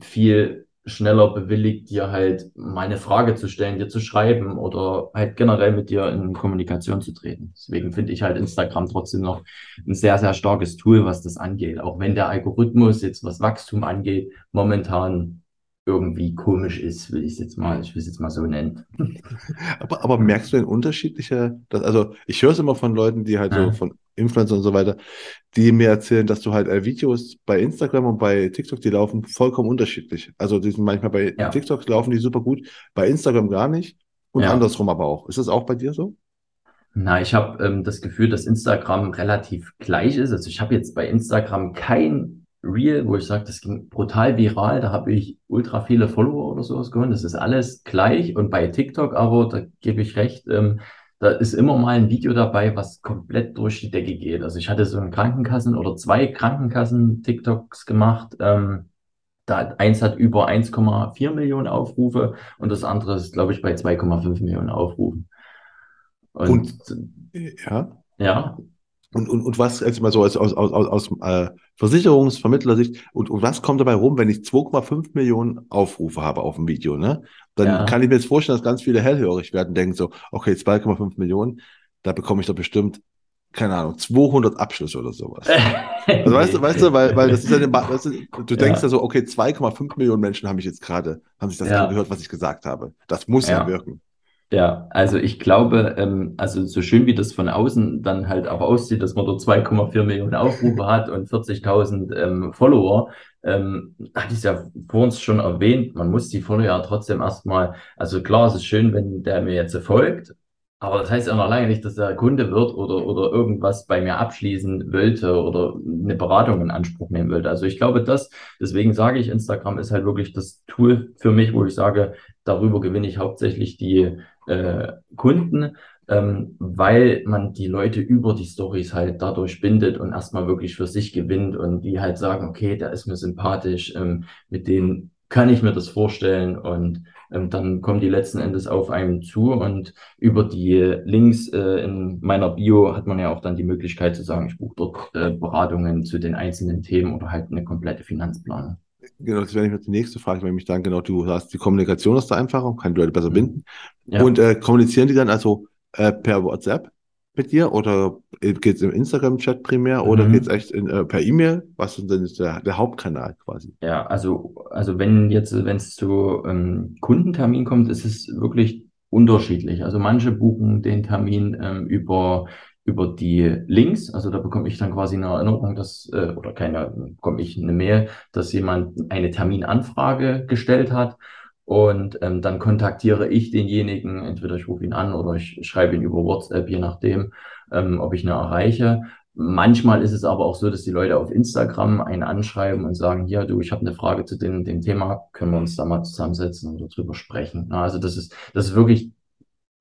viel schneller bewilligt, dir halt mal eine Frage zu stellen, dir zu schreiben oder halt generell mit dir in Kommunikation zu treten. Deswegen finde ich halt Instagram trotzdem noch ein sehr, sehr starkes Tool, was das angeht. Auch wenn der Algorithmus jetzt was Wachstum angeht, momentan irgendwie komisch ist, will ich es jetzt mal, ich will es jetzt mal so nennen.
Aber, aber merkst du den unterschiedliche, dass, also ich höre es immer von Leuten, die halt ja. so von Influencer und so weiter, die mir erzählen, dass du halt äh, Videos bei Instagram und bei TikTok, die laufen vollkommen unterschiedlich. Also die sind manchmal bei ja. TikTok laufen die super gut, bei Instagram gar nicht und ja. andersrum aber auch. Ist das auch bei dir so?
Na, ich habe ähm, das Gefühl, dass Instagram relativ gleich ist. Also ich habe jetzt bei Instagram kein Real, wo ich sage, das ging brutal viral, da habe ich ultra viele Follower oder sowas gewonnen. Das ist alles gleich. Und bei TikTok aber, da gebe ich recht, ähm, da ist immer mal ein Video dabei, was komplett durch die Decke geht. Also ich hatte so einen Krankenkassen oder zwei Krankenkassen-TikToks gemacht. Ähm, da eins hat über 1,4 Millionen Aufrufe und das andere ist, glaube ich, bei 2,5 Millionen Aufrufen.
Und, und ja. Ja, und, und, und was, jetzt mal so aus, aus, aus, aus äh, Versicherungsvermittlersicht, und, und was kommt dabei rum, wenn ich 2,5 Millionen Aufrufe habe auf dem Video, ne? Dann ja. kann ich mir jetzt vorstellen, dass ganz viele hellhörig werden, denken so, okay, 2,5 Millionen, da bekomme ich doch bestimmt, keine Ahnung, 200 Abschlüsse oder sowas. also weißt du, weißt du, weil, weil das ist ja, eine, weißt du, du denkst ja. ja so, okay, 2,5 Millionen Menschen haben mich jetzt gerade, haben sich das ja. gehört, was ich gesagt habe. Das muss ja wirken.
Ja, also ich glaube, ähm, also so schön wie das von außen dann halt auch aussieht, dass man dort 2,4 Millionen Aufrufe hat und 40.000 ähm, Follower, ähm, hatte ich es ja vor uns schon erwähnt, man muss die Follower ja trotzdem erstmal, also klar, es ist schön, wenn der mir jetzt folgt, Aber das heißt ja noch lange nicht, dass er Kunde wird oder, oder irgendwas bei mir abschließen wollte oder eine Beratung in Anspruch nehmen wollte. Also ich glaube, das, deswegen sage ich, Instagram ist halt wirklich das Tool für mich, wo ich sage, darüber gewinne ich hauptsächlich die äh, Kunden, ähm, weil man die Leute über die Stories halt dadurch bindet und erstmal wirklich für sich gewinnt und die halt sagen, okay, der ist mir sympathisch, ähm, mit denen kann ich mir das vorstellen und ähm, dann kommen die letzten Endes auf einem zu und über die Links äh, in meiner Bio hat man ja auch dann die Möglichkeit zu sagen, ich buche dort äh, Beratungen zu den einzelnen Themen oder halt eine komplette Finanzplanung.
Genau, das wäre die nächste Frage, weil mich dann genau, du hast die Kommunikation ist da einfacher, kann die Leute besser mhm. binden. Ja. Und äh, kommunizieren die dann also äh, per WhatsApp mit dir oder geht es im Instagram-Chat primär mhm. oder geht es echt in, äh, per E-Mail? Was ist denn der, der Hauptkanal quasi?
Ja, also, also wenn jetzt, wenn es zu ähm, Kundentermin kommt, ist es wirklich unterschiedlich. Also manche buchen den Termin ähm, über über die Links, also da bekomme ich dann quasi eine Erinnerung, dass, äh, oder keine, bekomme ich eine Mail, dass jemand eine Terminanfrage gestellt hat und ähm, dann kontaktiere ich denjenigen, entweder ich rufe ihn an oder ich schreibe ihn über WhatsApp, je nachdem, ähm, ob ich ihn erreiche. Manchmal ist es aber auch so, dass die Leute auf Instagram einen anschreiben und sagen, ja, du, ich habe eine Frage zu dem, dem Thema, können wir uns da mal zusammensetzen und darüber sprechen. Also das ist, das ist wirklich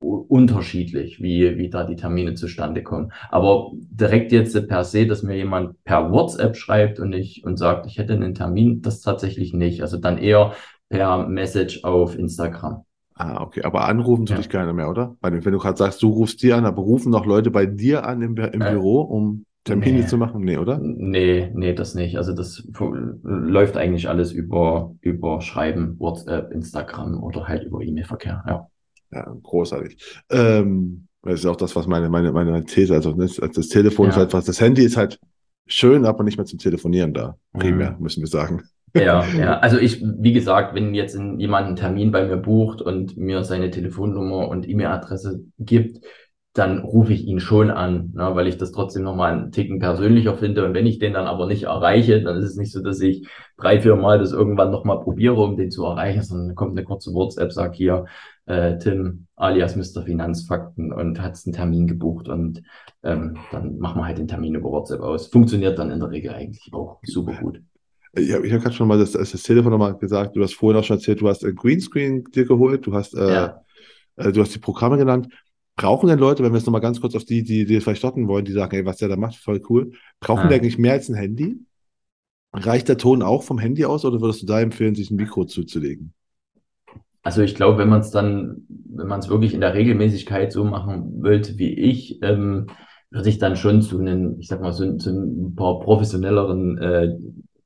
unterschiedlich, wie, wie da die Termine zustande kommen. Aber direkt jetzt per se, dass mir jemand per WhatsApp schreibt und ich und sagt, ich hätte einen Termin, das tatsächlich nicht. Also dann eher per Message auf Instagram.
Ah, okay. Aber anrufen tut ja. dich keiner mehr, oder? Weil wenn du gerade sagst, du rufst dir an, aber rufen noch Leute bei dir an im, im äh, Büro, um Termine nee. zu machen? Nee, oder?
Nee, nee, das nicht. Also das läuft eigentlich alles über, über Schreiben, WhatsApp, Instagram oder halt über E-Mail-Verkehr, ja.
Ja, großartig. Ähm, das ist auch das, was meine, meine, meine These, also das, das Telefon ja. ist halt was, das Handy ist halt schön, aber nicht mehr zum Telefonieren da, primär, mhm. müssen wir sagen.
Ja, ja. Also ich, wie gesagt, wenn jetzt jemand einen Termin bei mir bucht und mir seine Telefonnummer und E-Mail-Adresse gibt, dann rufe ich ihn schon an, ne, weil ich das trotzdem nochmal einen Ticken persönlicher finde. Und wenn ich den dann aber nicht erreiche, dann ist es nicht so, dass ich drei, vier Mal das irgendwann nochmal probiere, um den zu erreichen, sondern kommt eine kurze WhatsApp, sag hier, äh, Tim alias Mr. Finanzfakten und hat einen Termin gebucht und ähm, dann machen wir halt den Termin über WhatsApp aus. Funktioniert dann in der Regel eigentlich auch super gut.
Ich habe ich hab gerade schon mal das, das Telefon nochmal gesagt, du hast vorhin auch schon erzählt, du hast ein Greenscreen dir geholt, du hast, äh, ja. äh, du hast die Programme genannt. Brauchen denn Leute, wenn wir jetzt nochmal ganz kurz auf die, die, die vielleicht starten wollen, die sagen, ey, was der da macht, voll cool, brauchen ja. die eigentlich mehr als ein Handy? Reicht der Ton auch vom Handy aus oder würdest du da empfehlen, sich ein Mikro zuzulegen?
Also ich glaube, wenn man es dann, wenn man es wirklich in der Regelmäßigkeit so machen wollte wie ich, ähm, würde ich dann schon zu einem, ich sag mal, so, zu ein paar professionelleren äh,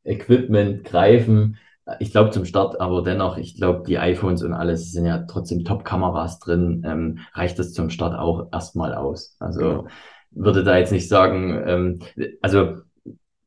Equipment greifen. Ich glaube zum Start, aber dennoch, ich glaube, die iPhones und alles sind ja trotzdem Top-Kameras drin. Ähm, reicht das zum Start auch erstmal aus. Also genau. würde da jetzt nicht sagen, ähm, also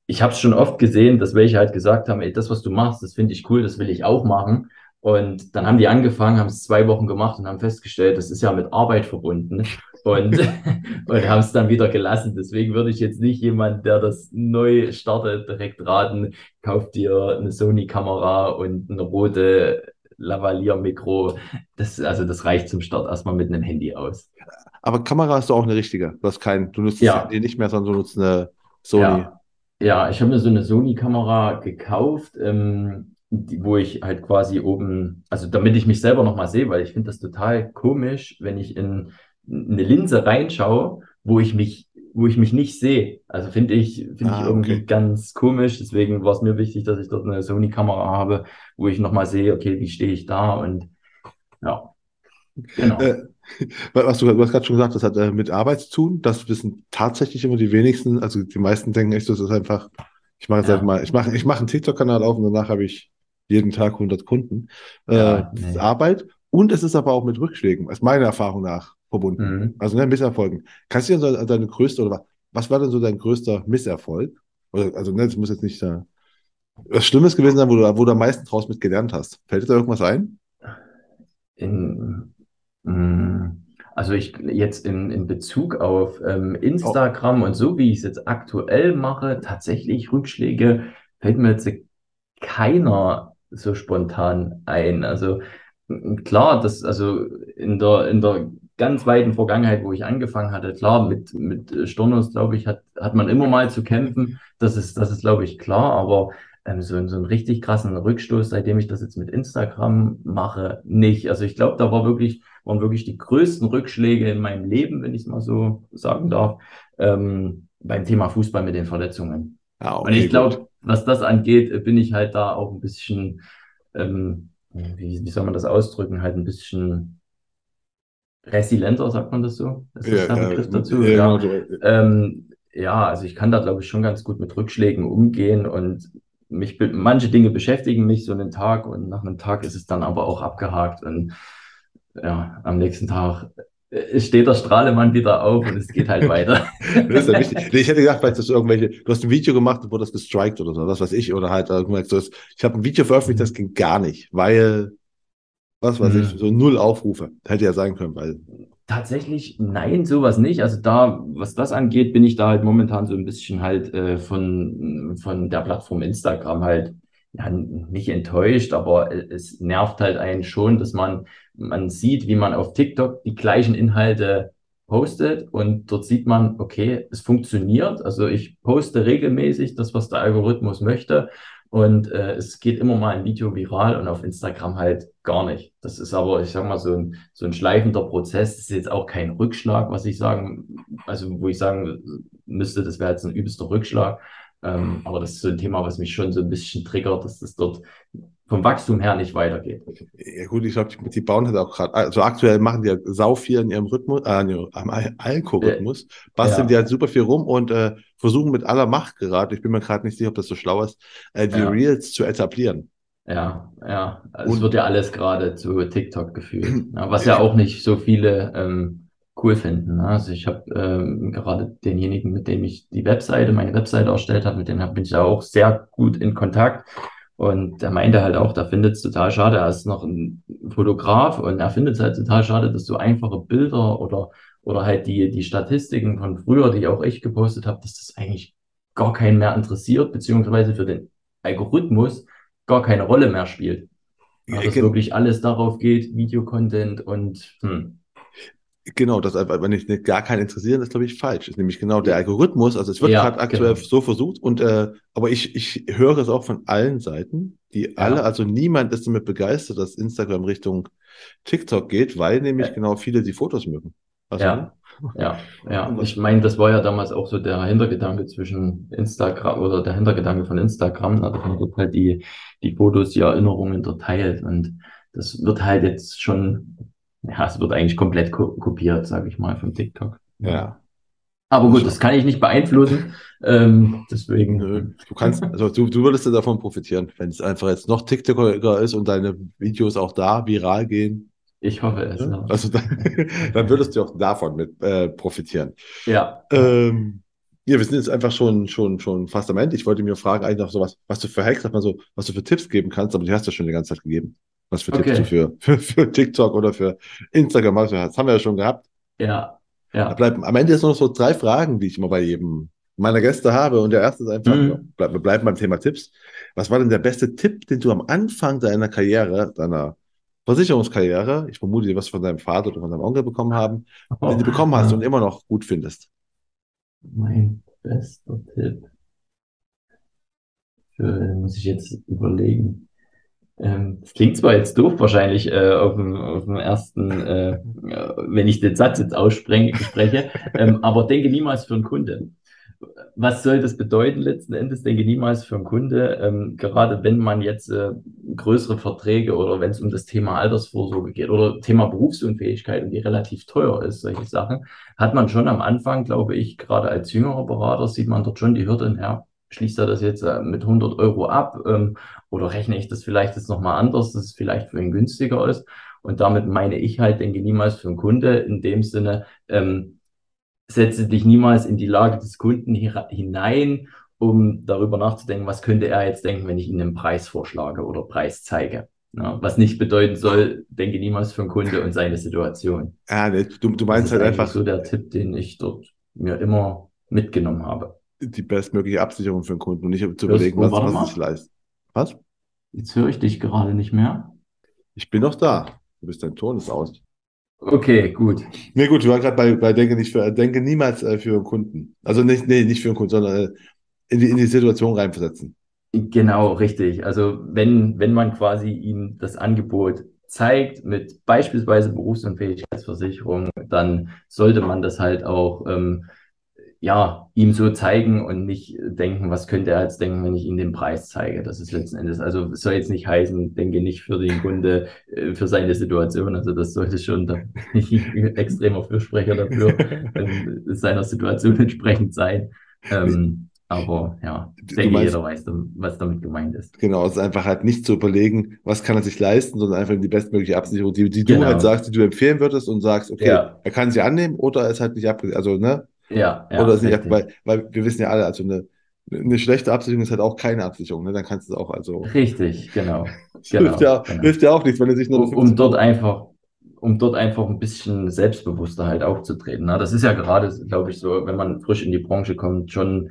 ich habe es schon oft gesehen, dass welche halt gesagt haben, ey, das, was du machst, das finde ich cool, das will ich auch machen. Und dann haben die angefangen, haben es zwei Wochen gemacht und haben festgestellt, das ist ja mit Arbeit verbunden und, und haben es dann wieder gelassen. Deswegen würde ich jetzt nicht jemand, der das neu startet, direkt raten, kauft dir eine Sony-Kamera und eine rote Lavalier-Mikro. Das, also das reicht zum Start erstmal mit einem Handy aus.
Aber Kamera hast du auch eine richtige. Du hast kein, du nutzt ja. Handy nicht mehr, sondern du nutzt eine Sony.
Ja, ja ich habe mir so eine Sony-Kamera gekauft. Ähm, die, wo ich halt quasi oben, also damit ich mich selber nochmal sehe, weil ich finde das total komisch, wenn ich in eine Linse reinschaue, wo ich mich, wo ich mich nicht sehe. Also finde ich, finde ah, ich irgendwie okay. ganz komisch. Deswegen war es mir wichtig, dass ich dort eine Sony-Kamera habe, wo ich nochmal sehe, okay, wie stehe ich da und ja.
Genau. Äh, was du, du hast gerade schon gesagt, das hat äh, mit Arbeit zu tun. Das wissen tatsächlich immer die wenigsten. Also die meisten denken echt, das ist einfach, ich mache jetzt ja. halt mal, ich mache ich mache einen TikTok-Kanal auf und danach habe ich jeden Tag 100 Kunden. Äh, das ist Arbeit und es ist aber auch mit Rückschlägen, ist meiner Erfahrung nach verbunden. Mhm. Also ne, Misserfolgen. Kannst du dir deine größte oder was war denn so dein größter Misserfolg? Oder, also ne, das muss jetzt nicht äh, was Schlimmes gewesen sein, wo du, wo du am meisten draus mit gelernt hast. Fällt dir da irgendwas ein?
In, mh, mm, also ich jetzt in, in Bezug auf ähm, Instagram oh. und so, wie ich es jetzt aktuell mache, tatsächlich Rückschläge fällt mir jetzt keiner so spontan ein. Also klar, das, also in der, in der ganz weiten Vergangenheit, wo ich angefangen hatte, klar, mit, mit Stornos, glaube ich, hat, hat man immer mal zu kämpfen. Das ist, das ist, glaube ich, klar, aber ähm, so, so einen richtig krassen Rückstoß, seitdem ich das jetzt mit Instagram mache, nicht. Also ich glaube, da war wirklich, waren wirklich die größten Rückschläge in meinem Leben, wenn ich es mal so sagen darf, ähm, beim Thema Fußball mit den Verletzungen. Ja, okay, Und ich glaube, was das angeht, bin ich halt da auch ein bisschen, ähm, wie, wie soll man das ausdrücken, halt ein bisschen resilienter, sagt man das so? Ist das ja, der Begriff dazu? Ja, ja. Ähm, ja, also ich kann da, glaube ich, schon ganz gut mit Rückschlägen umgehen und mich, manche Dinge beschäftigen mich so einen Tag und nach einem Tag ist es dann aber auch abgehakt und ja, am nächsten Tag äh, steht der Strahlemann wieder auf und es geht halt weiter.
das ist ja wichtig. Ich hätte gedacht, weil das irgendwelche, du hast ein Video gemacht und wurde das gestrikt oder so, was weiß ich, oder halt so. Ich habe ein Video veröffentlicht, das ging gar nicht, weil, was weiß mhm. ich, so null Aufrufe. Hätte ja sein können, weil.
Tatsächlich, nein, sowas nicht. Also da, was das angeht, bin ich da halt momentan so ein bisschen halt äh, von, von der Plattform Instagram halt ja, nicht enttäuscht, aber es nervt halt einen schon, dass man, man sieht, wie man auf TikTok die gleichen Inhalte postet und dort sieht man, okay, es funktioniert. Also ich poste regelmäßig das, was der Algorithmus möchte und äh, es geht immer mal ein Video viral und auf Instagram halt gar nicht. Das ist aber, ich sag mal, so ein, so ein schleifender Prozess. Das ist jetzt auch kein Rückschlag, was ich sagen, also wo ich sagen müsste, das wäre jetzt ein übelster Rückschlag. Ähm, aber das ist so ein Thema, was mich schon so ein bisschen triggert, dass das dort vom Wachstum her nicht weitergeht.
Ja gut, ich glaube, die bauen halt auch gerade, also aktuell machen die ja sau viel in ihrem Rhythmus, äh, am Algorithmus, basteln ja. die halt super viel rum und äh, versuchen mit aller Macht gerade, ich bin mir gerade nicht sicher, ob das so schlau ist, äh, die ja. Reels zu etablieren.
Ja, ja, also es wird ja alles gerade zu TikTok gefühlt, ja, was ja auch nicht so viele ähm, cool finden. Ne? Also ich habe ähm, gerade denjenigen, mit dem ich die Webseite, meine Webseite erstellt habe, mit denen bin ich ja auch sehr gut in Kontakt. Und er meinte halt auch, da findet es total schade, er ist noch ein Fotograf und er findet es halt total schade, dass so einfache Bilder oder, oder halt die, die Statistiken von früher, die auch ich gepostet habe, dass das eigentlich gar keinen mehr interessiert, beziehungsweise für den Algorithmus gar keine Rolle mehr spielt. Ja, dass wirklich alles darauf geht, Videocontent und hm,
Genau, das einfach, wenn ich nicht, gar keinen interessieren, ist glaube ich falsch. Ist nämlich genau der Algorithmus. Also es wird ja, gerade aktuell genau. so versucht und äh, aber ich, ich höre es auch von allen Seiten, die ja. alle, also niemand ist damit begeistert, dass Instagram Richtung TikTok geht, weil nämlich ja. genau viele die Fotos mögen.
Also, ja. Ja, ja. Ich meine, das war ja damals auch so der Hintergedanke zwischen Instagram oder der Hintergedanke von Instagram, da man wird halt die, die Fotos, die Erinnerungen unterteilt und das wird halt jetzt schon ja, es wird eigentlich komplett ko kopiert, sage ich mal, von TikTok.
Ja.
Aber gut, das kann ich nicht beeinflussen. Ähm, deswegen.
Du kannst, also du, du würdest ja davon profitieren, wenn es einfach jetzt noch TikToker ist und deine Videos auch da viral gehen.
Ich hoffe es. Ja.
Also dann, dann, würdest du auch davon mit äh, profitieren.
Ja.
Ähm, ja, wir sind jetzt einfach schon, schon, schon fast am Ende. Ich wollte mir fragen, eigentlich noch so was, was du für Hacks, so, was du für Tipps geben kannst, aber die hast du ja schon die ganze Zeit gegeben. Was für okay. Tipps du für, für, für TikTok oder für Instagram hast. Das haben wir ja schon gehabt.
Ja. ja.
Da bleiben, am Ende ist noch so drei Fragen, die ich immer bei jedem meiner Gäste habe. Und der erste ist einfach, mhm. bleib, wir bleiben beim Thema Tipps. Was war denn der beste Tipp, den du am Anfang deiner Karriere, deiner Versicherungskarriere, ich vermute, du wirst von deinem Vater oder von deinem Onkel bekommen haben, oh, den du bekommen hast ja. und immer noch gut findest?
Mein bester Tipp. Für, muss ich jetzt überlegen. Ähm, das klingt zwar jetzt doof wahrscheinlich äh, auf, dem, auf dem ersten, äh, wenn ich den Satz jetzt ausspreche, ähm, aber denke niemals für einen Kunde. Was soll das bedeuten letzten Endes? Denke niemals für einen Kunde. Ähm, gerade wenn man jetzt äh, größere Verträge oder wenn es um das Thema Altersvorsorge geht oder Thema Berufsunfähigkeit und die relativ teuer ist, solche Sachen, hat man schon am Anfang, glaube ich, gerade als jüngerer Berater sieht man dort schon die Hürden her schließt er das jetzt äh, mit 100 Euro ab ähm, oder rechne ich das vielleicht jetzt nochmal anders, dass es vielleicht für ihn günstiger ist. Und damit meine ich halt, denke niemals für einen Kunde in dem Sinne, ähm, setze dich niemals in die Lage des Kunden hinein, um darüber nachzudenken, was könnte er jetzt denken, wenn ich ihm einen Preis vorschlage oder Preis zeige. Ja, was nicht bedeuten soll, denke niemals für einen Kunde und seine Situation.
Ja, du, du meinst halt einfach
so der Tipp, den ich dort mir immer mitgenommen habe
die bestmögliche Absicherung für den Kunden und nicht zu überlegen, was, was sich leistet. Was?
Jetzt höre ich dich gerade nicht mehr.
Ich bin noch da. Du bist dein Ton ist aus.
Okay, gut.
Nee, gut, wir waren gerade bei, bei Denke nicht für, Denke niemals äh, für einen Kunden. Also nicht, nee, nicht für einen Kunden, sondern äh, in die, in die Situation reinversetzen.
Genau, richtig. Also wenn, wenn man quasi ihm das Angebot zeigt mit beispielsweise Berufsunfähigkeitsversicherung, dann sollte man das halt auch ähm, ja, ihm so zeigen und nicht denken, was könnte er jetzt denken, wenn ich ihm den Preis zeige. Das ist letzten Endes, also soll jetzt nicht heißen, denke nicht für den Kunde, äh, für seine Situation. Also das sollte schon da nicht extremer Fürsprecher dafür äh, seiner Situation entsprechend sein. Ähm, aber ja, ich denke, meinst, jeder weiß, was damit gemeint ist.
Genau, es ist einfach halt nicht zu überlegen, was kann er sich leisten, sondern einfach die bestmögliche Absicherung, die, die genau. du halt sagst, die du empfehlen würdest und sagst, okay, ja. er kann sie annehmen oder er ist halt nicht abgesichert. Also, ne?
Ja,
ja. Oder nicht, weil, weil wir wissen ja alle, also eine, eine schlechte Absicherung ist halt auch keine Absicherung, ne? Dann kannst du es auch, also.
Richtig, genau.
genau hilft, ja, genau. hilft ja auch nichts, wenn er sich
nur. Um, um dort einfach um dort einfach ein bisschen selbstbewusster halt aufzutreten. Ne? Das ist ja gerade, glaube ich, so, wenn man frisch in die Branche kommt, schon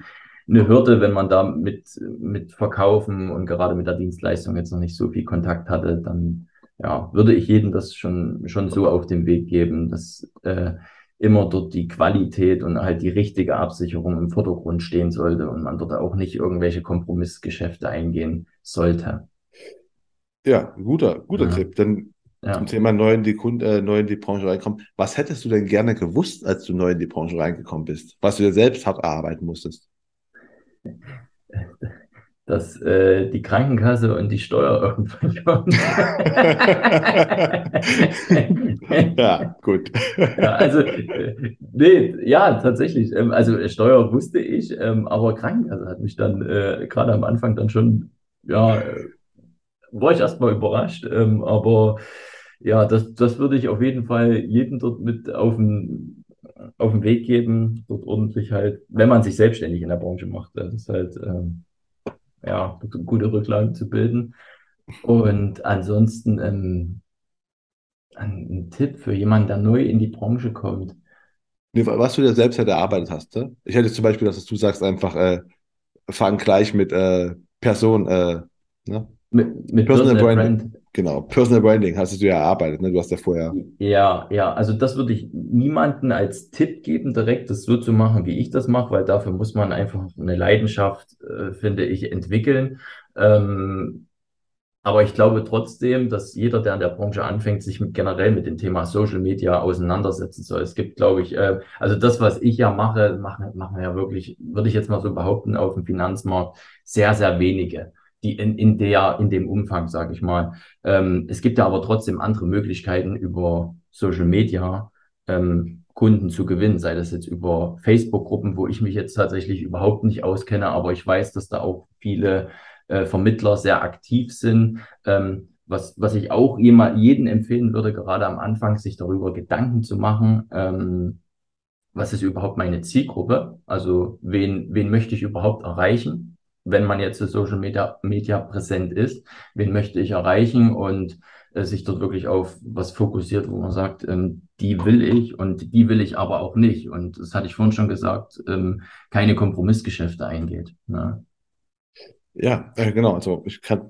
eine Hürde, wenn man da mit, mit Verkaufen und gerade mit der Dienstleistung jetzt noch nicht so viel Kontakt hatte, dann ja, würde ich jedem das schon, schon so auf den Weg geben, dass äh, immer dort die Qualität und halt die richtige Absicherung im Vordergrund stehen sollte und man dort auch nicht irgendwelche Kompromissgeschäfte eingehen sollte.
Ja, guter, guter ja. Tipp. Dann ja. zum Thema neu in die Kunden, äh, neu in die Branche reinkommen. Was hättest du denn gerne gewusst, als du neu in die Branche reingekommen bist? Was du dir selbst hart erarbeiten musstest?
dass äh, die Krankenkasse und die Steuer irgendwann kommt.
ja, gut.
Ja, also, äh, nee, ja, tatsächlich. Ähm, also Steuer wusste ich, ähm, aber Krankenkasse hat mich dann äh, gerade am Anfang dann schon, ja, äh, war ich erstmal überrascht, ähm, aber ja, das, das würde ich auf jeden Fall jedem dort mit auf den auf den Weg geben, dort ordentlich halt, wenn man sich selbstständig in der Branche macht, das ist halt, ähm, ja, gute Rücklagen zu bilden. Und ansonsten ähm, ein, Tipp für jemanden, der neu in die Branche kommt.
Was du dir selbst halt erarbeitet hast. Ne? Ich hätte zum Beispiel, dass du sagst einfach, äh, fang gleich mit äh, Person, äh, ne?
Mit, mit Personal, Personal Branding. Brand.
Genau, Personal Branding hast du ja erarbeitet, ne? Du hast ja vorher.
Ja, ja, also das würde ich niemanden als Tipp geben, direkt das so zu machen, wie ich das mache, weil dafür muss man einfach eine Leidenschaft, äh, finde ich, entwickeln. Ähm, aber ich glaube trotzdem, dass jeder, der in der Branche anfängt, sich mit, generell mit dem Thema Social Media auseinandersetzen soll. Es gibt, glaube ich, äh, also das, was ich ja mache, machen, machen wir ja wirklich, würde ich jetzt mal so behaupten, auf dem Finanzmarkt sehr, sehr wenige die in, in der, in dem Umfang, sage ich mal. Ähm, es gibt ja aber trotzdem andere Möglichkeiten über Social Media ähm, Kunden zu gewinnen, sei das jetzt über Facebook-Gruppen, wo ich mich jetzt tatsächlich überhaupt nicht auskenne, aber ich weiß, dass da auch viele äh, Vermittler sehr aktiv sind. Ähm, was, was ich auch jemand, jeden empfehlen würde, gerade am Anfang, sich darüber Gedanken zu machen, ähm, was ist überhaupt meine Zielgruppe? Also wen, wen möchte ich überhaupt erreichen? Wenn man jetzt Social Media, Media präsent ist, wen möchte ich erreichen und äh, sich dort wirklich auf was fokussiert, wo man sagt, ähm, die will ich und die will ich aber auch nicht. Und das hatte ich vorhin schon gesagt, ähm, keine Kompromissgeschäfte eingeht. Ne?
Ja, äh, genau. Also ich kann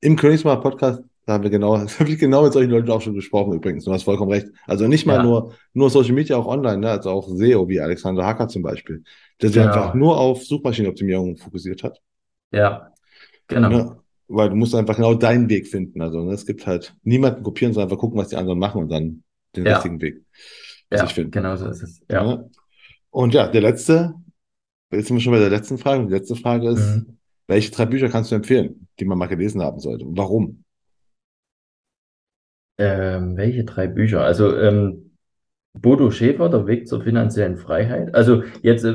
im Königsmacher Podcast da haben wir genau, habe ich genau mit solchen Leuten auch schon gesprochen übrigens. Du hast vollkommen recht. Also nicht mal ja. nur, nur Social Media, auch online, ne? also auch SEO, wie Alexander Hacker zum Beispiel, der sich genau. einfach nur auf Suchmaschinenoptimierung fokussiert hat.
Ja, genau.
Ne? Weil du musst einfach genau deinen Weg finden. Also ne? es gibt halt niemanden kopieren, sondern einfach gucken, was die anderen machen und dann den ja. richtigen Weg.
Ja, genau so ist es. Ja. ja.
Und ja, der letzte, jetzt sind wir schon bei der letzten Frage. Die letzte Frage ist, mhm. welche drei Bücher kannst du empfehlen, die man mal gelesen haben sollte? Und warum?
Ähm, welche drei Bücher? Also ähm, Bodo Schäfer, Der Weg zur finanziellen Freiheit. Also jetzt äh,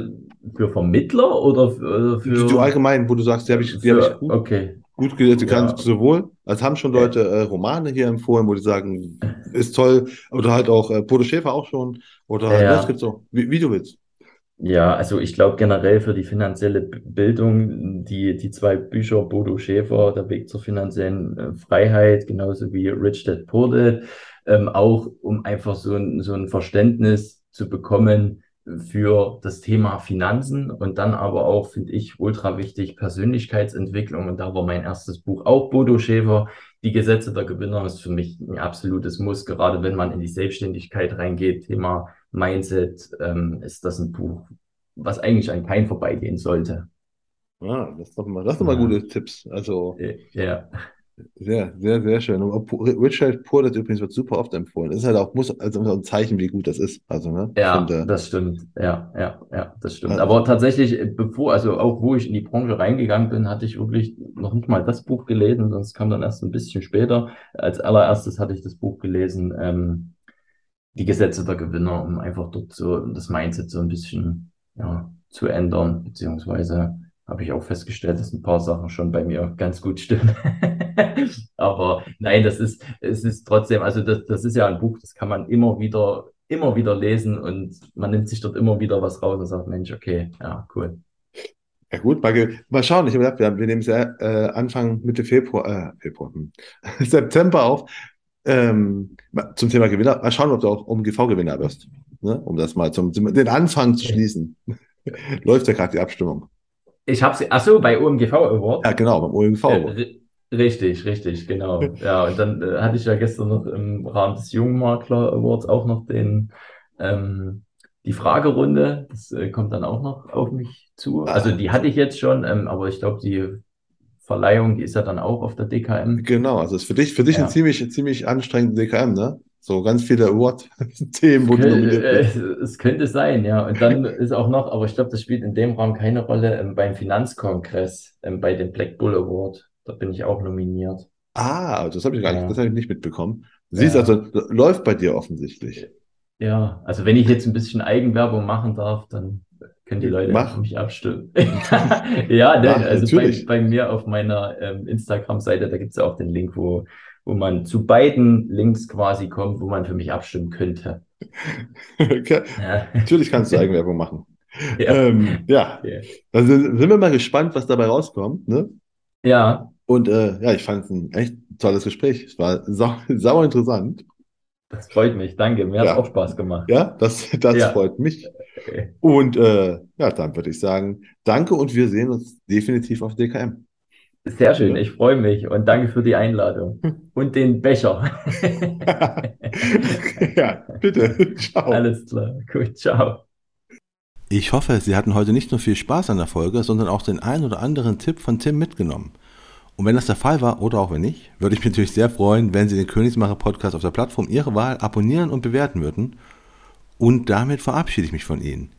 für Vermittler oder für, für
du allgemein, wo du sagst, die habe ich, die hab ich gut,
okay.
gut gelesen, ja. kannst sowohl, als haben schon Leute äh, Romane hier empfohlen, wo die sagen, ist toll, oder halt auch äh, Bodo Schäfer auch schon, oder halt, ja. das gibt's so, wie, wie du willst.
Ja, also ich glaube generell für die finanzielle Bildung, die, die zwei Bücher, Bodo Schäfer, Der Weg zur finanziellen äh, Freiheit, genauso wie Rich Dad Poor Dad, ähm, auch um einfach so ein, so ein Verständnis zu bekommen, für das Thema Finanzen und dann aber auch, finde ich, ultra wichtig, Persönlichkeitsentwicklung. Und da war mein erstes Buch auch Bodo Schäfer. Die Gesetze der Gewinner ist für mich ein absolutes Muss, gerade wenn man in die Selbstständigkeit reingeht. Thema Mindset ähm, ist das ein Buch, was eigentlich an keinen vorbeigehen sollte.
Ah, das sind doch mal, das sind mal gute Tipps. Also,
ja.
Sehr, sehr, sehr schön. Und Richard Poor, das übrigens wird super oft empfohlen. Das ist halt auch muss, also ein Zeichen, wie gut das ist. Also, ne?
Ja, finde, das stimmt. Ja, ja, ja, das stimmt. Aber tatsächlich, bevor, also auch wo ich in die Branche reingegangen bin, hatte ich wirklich noch nicht mal das Buch gelesen, sonst kam dann erst ein bisschen später. Als allererstes hatte ich das Buch gelesen, ähm, Die Gesetze der Gewinner, um einfach dort so das Mindset so ein bisschen ja, zu ändern, beziehungsweise habe ich auch festgestellt, dass ein paar Sachen schon bei mir ganz gut stimmen. Aber nein, das ist, es ist trotzdem, also das, das ist ja ein Buch, das kann man immer wieder, immer wieder lesen und man nimmt sich dort immer wieder was raus und sagt, Mensch, okay, ja, cool.
Ja gut, mal, mal schauen. Ich habe gedacht, wir, nehmen es äh, Anfang Mitte Februar, äh, Februar, hm, September auf ähm, zum Thema Gewinner. Mal schauen, ob du auch OMGV-Gewinner wirst, ne? um das mal zum, den Anfang zu schließen. Läuft ja gerade die Abstimmung.
Ich habe sie, ach so, bei OMGV Award.
Ja, genau, beim OMGV Award.
Äh, richtig, richtig, genau. ja, und dann äh, hatte ich ja gestern noch im Rahmen des Jungmakler Awards auch noch den, ähm, die Fragerunde. Das äh, kommt dann auch noch auf mich zu. Also die hatte ich jetzt schon, ähm, aber ich glaube, die Verleihung, die ist ja dann auch auf der DKM.
Genau, also ist für dich, für dich ja. ein ziemlich, ziemlich anstrengender DKM, ne? So ganz viele Award-Themen,
nominiert bist. Es könnte sein, ja. Und dann ist auch noch, aber ich glaube, das spielt in dem Rahmen keine Rolle, ähm, beim Finanzkongress, ähm, bei dem Black Bull Award. Da bin ich auch nominiert.
Ah, das habe ich gar nicht, das habe ich nicht mitbekommen. Siehst ja. also, läuft bei dir offensichtlich.
Ja, also wenn ich jetzt ein bisschen Eigenwerbung machen darf, dann können die Leute Mach. mich abstimmen. ja, ne, Mach, also bei, bei, mir auf meiner ähm, Instagram-Seite, da gibt es ja auch den Link, wo wo man zu beiden Links quasi kommt, wo man für mich abstimmen könnte.
okay. ja. Natürlich kannst du Eigenwerbung machen. Ja. Ähm, ja. ja. Also sind wir mal gespannt, was dabei rauskommt. Ne?
Ja.
Und äh, ja, ich fand es ein echt tolles Gespräch. Es war sau, sauer interessant.
Das freut mich, danke. Mir ja. hat auch Spaß gemacht.
Ja, das, das ja. freut mich. Okay. Und äh, ja, dann würde ich sagen, danke und wir sehen uns definitiv auf DKM.
Sehr schön, ich freue mich und danke für die Einladung und den Becher.
ja, bitte.
Ciao. Alles klar, gut, ciao.
Ich hoffe, Sie hatten heute nicht nur viel Spaß an der Folge, sondern auch den einen oder anderen Tipp von Tim mitgenommen. Und wenn das der Fall war oder auch wenn nicht, würde ich mich natürlich sehr freuen, wenn Sie den Königsmacher Podcast auf der Plattform Ihrer Wahl abonnieren und bewerten würden. Und damit verabschiede ich mich von Ihnen.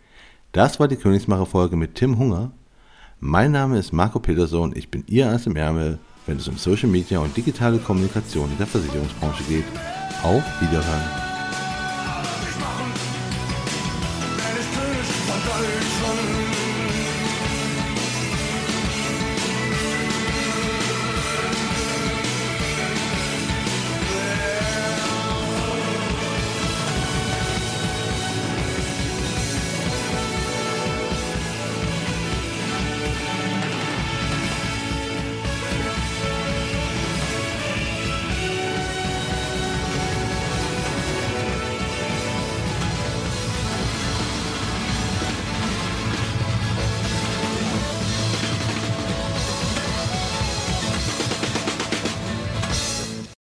Das war die Königsmacher Folge mit Tim Hunger mein Name ist Marco Peterson, ich bin Ihr Ass im Ärmel, wenn es um Social Media und digitale Kommunikation in der Versicherungsbranche geht. Auf Wiederhören.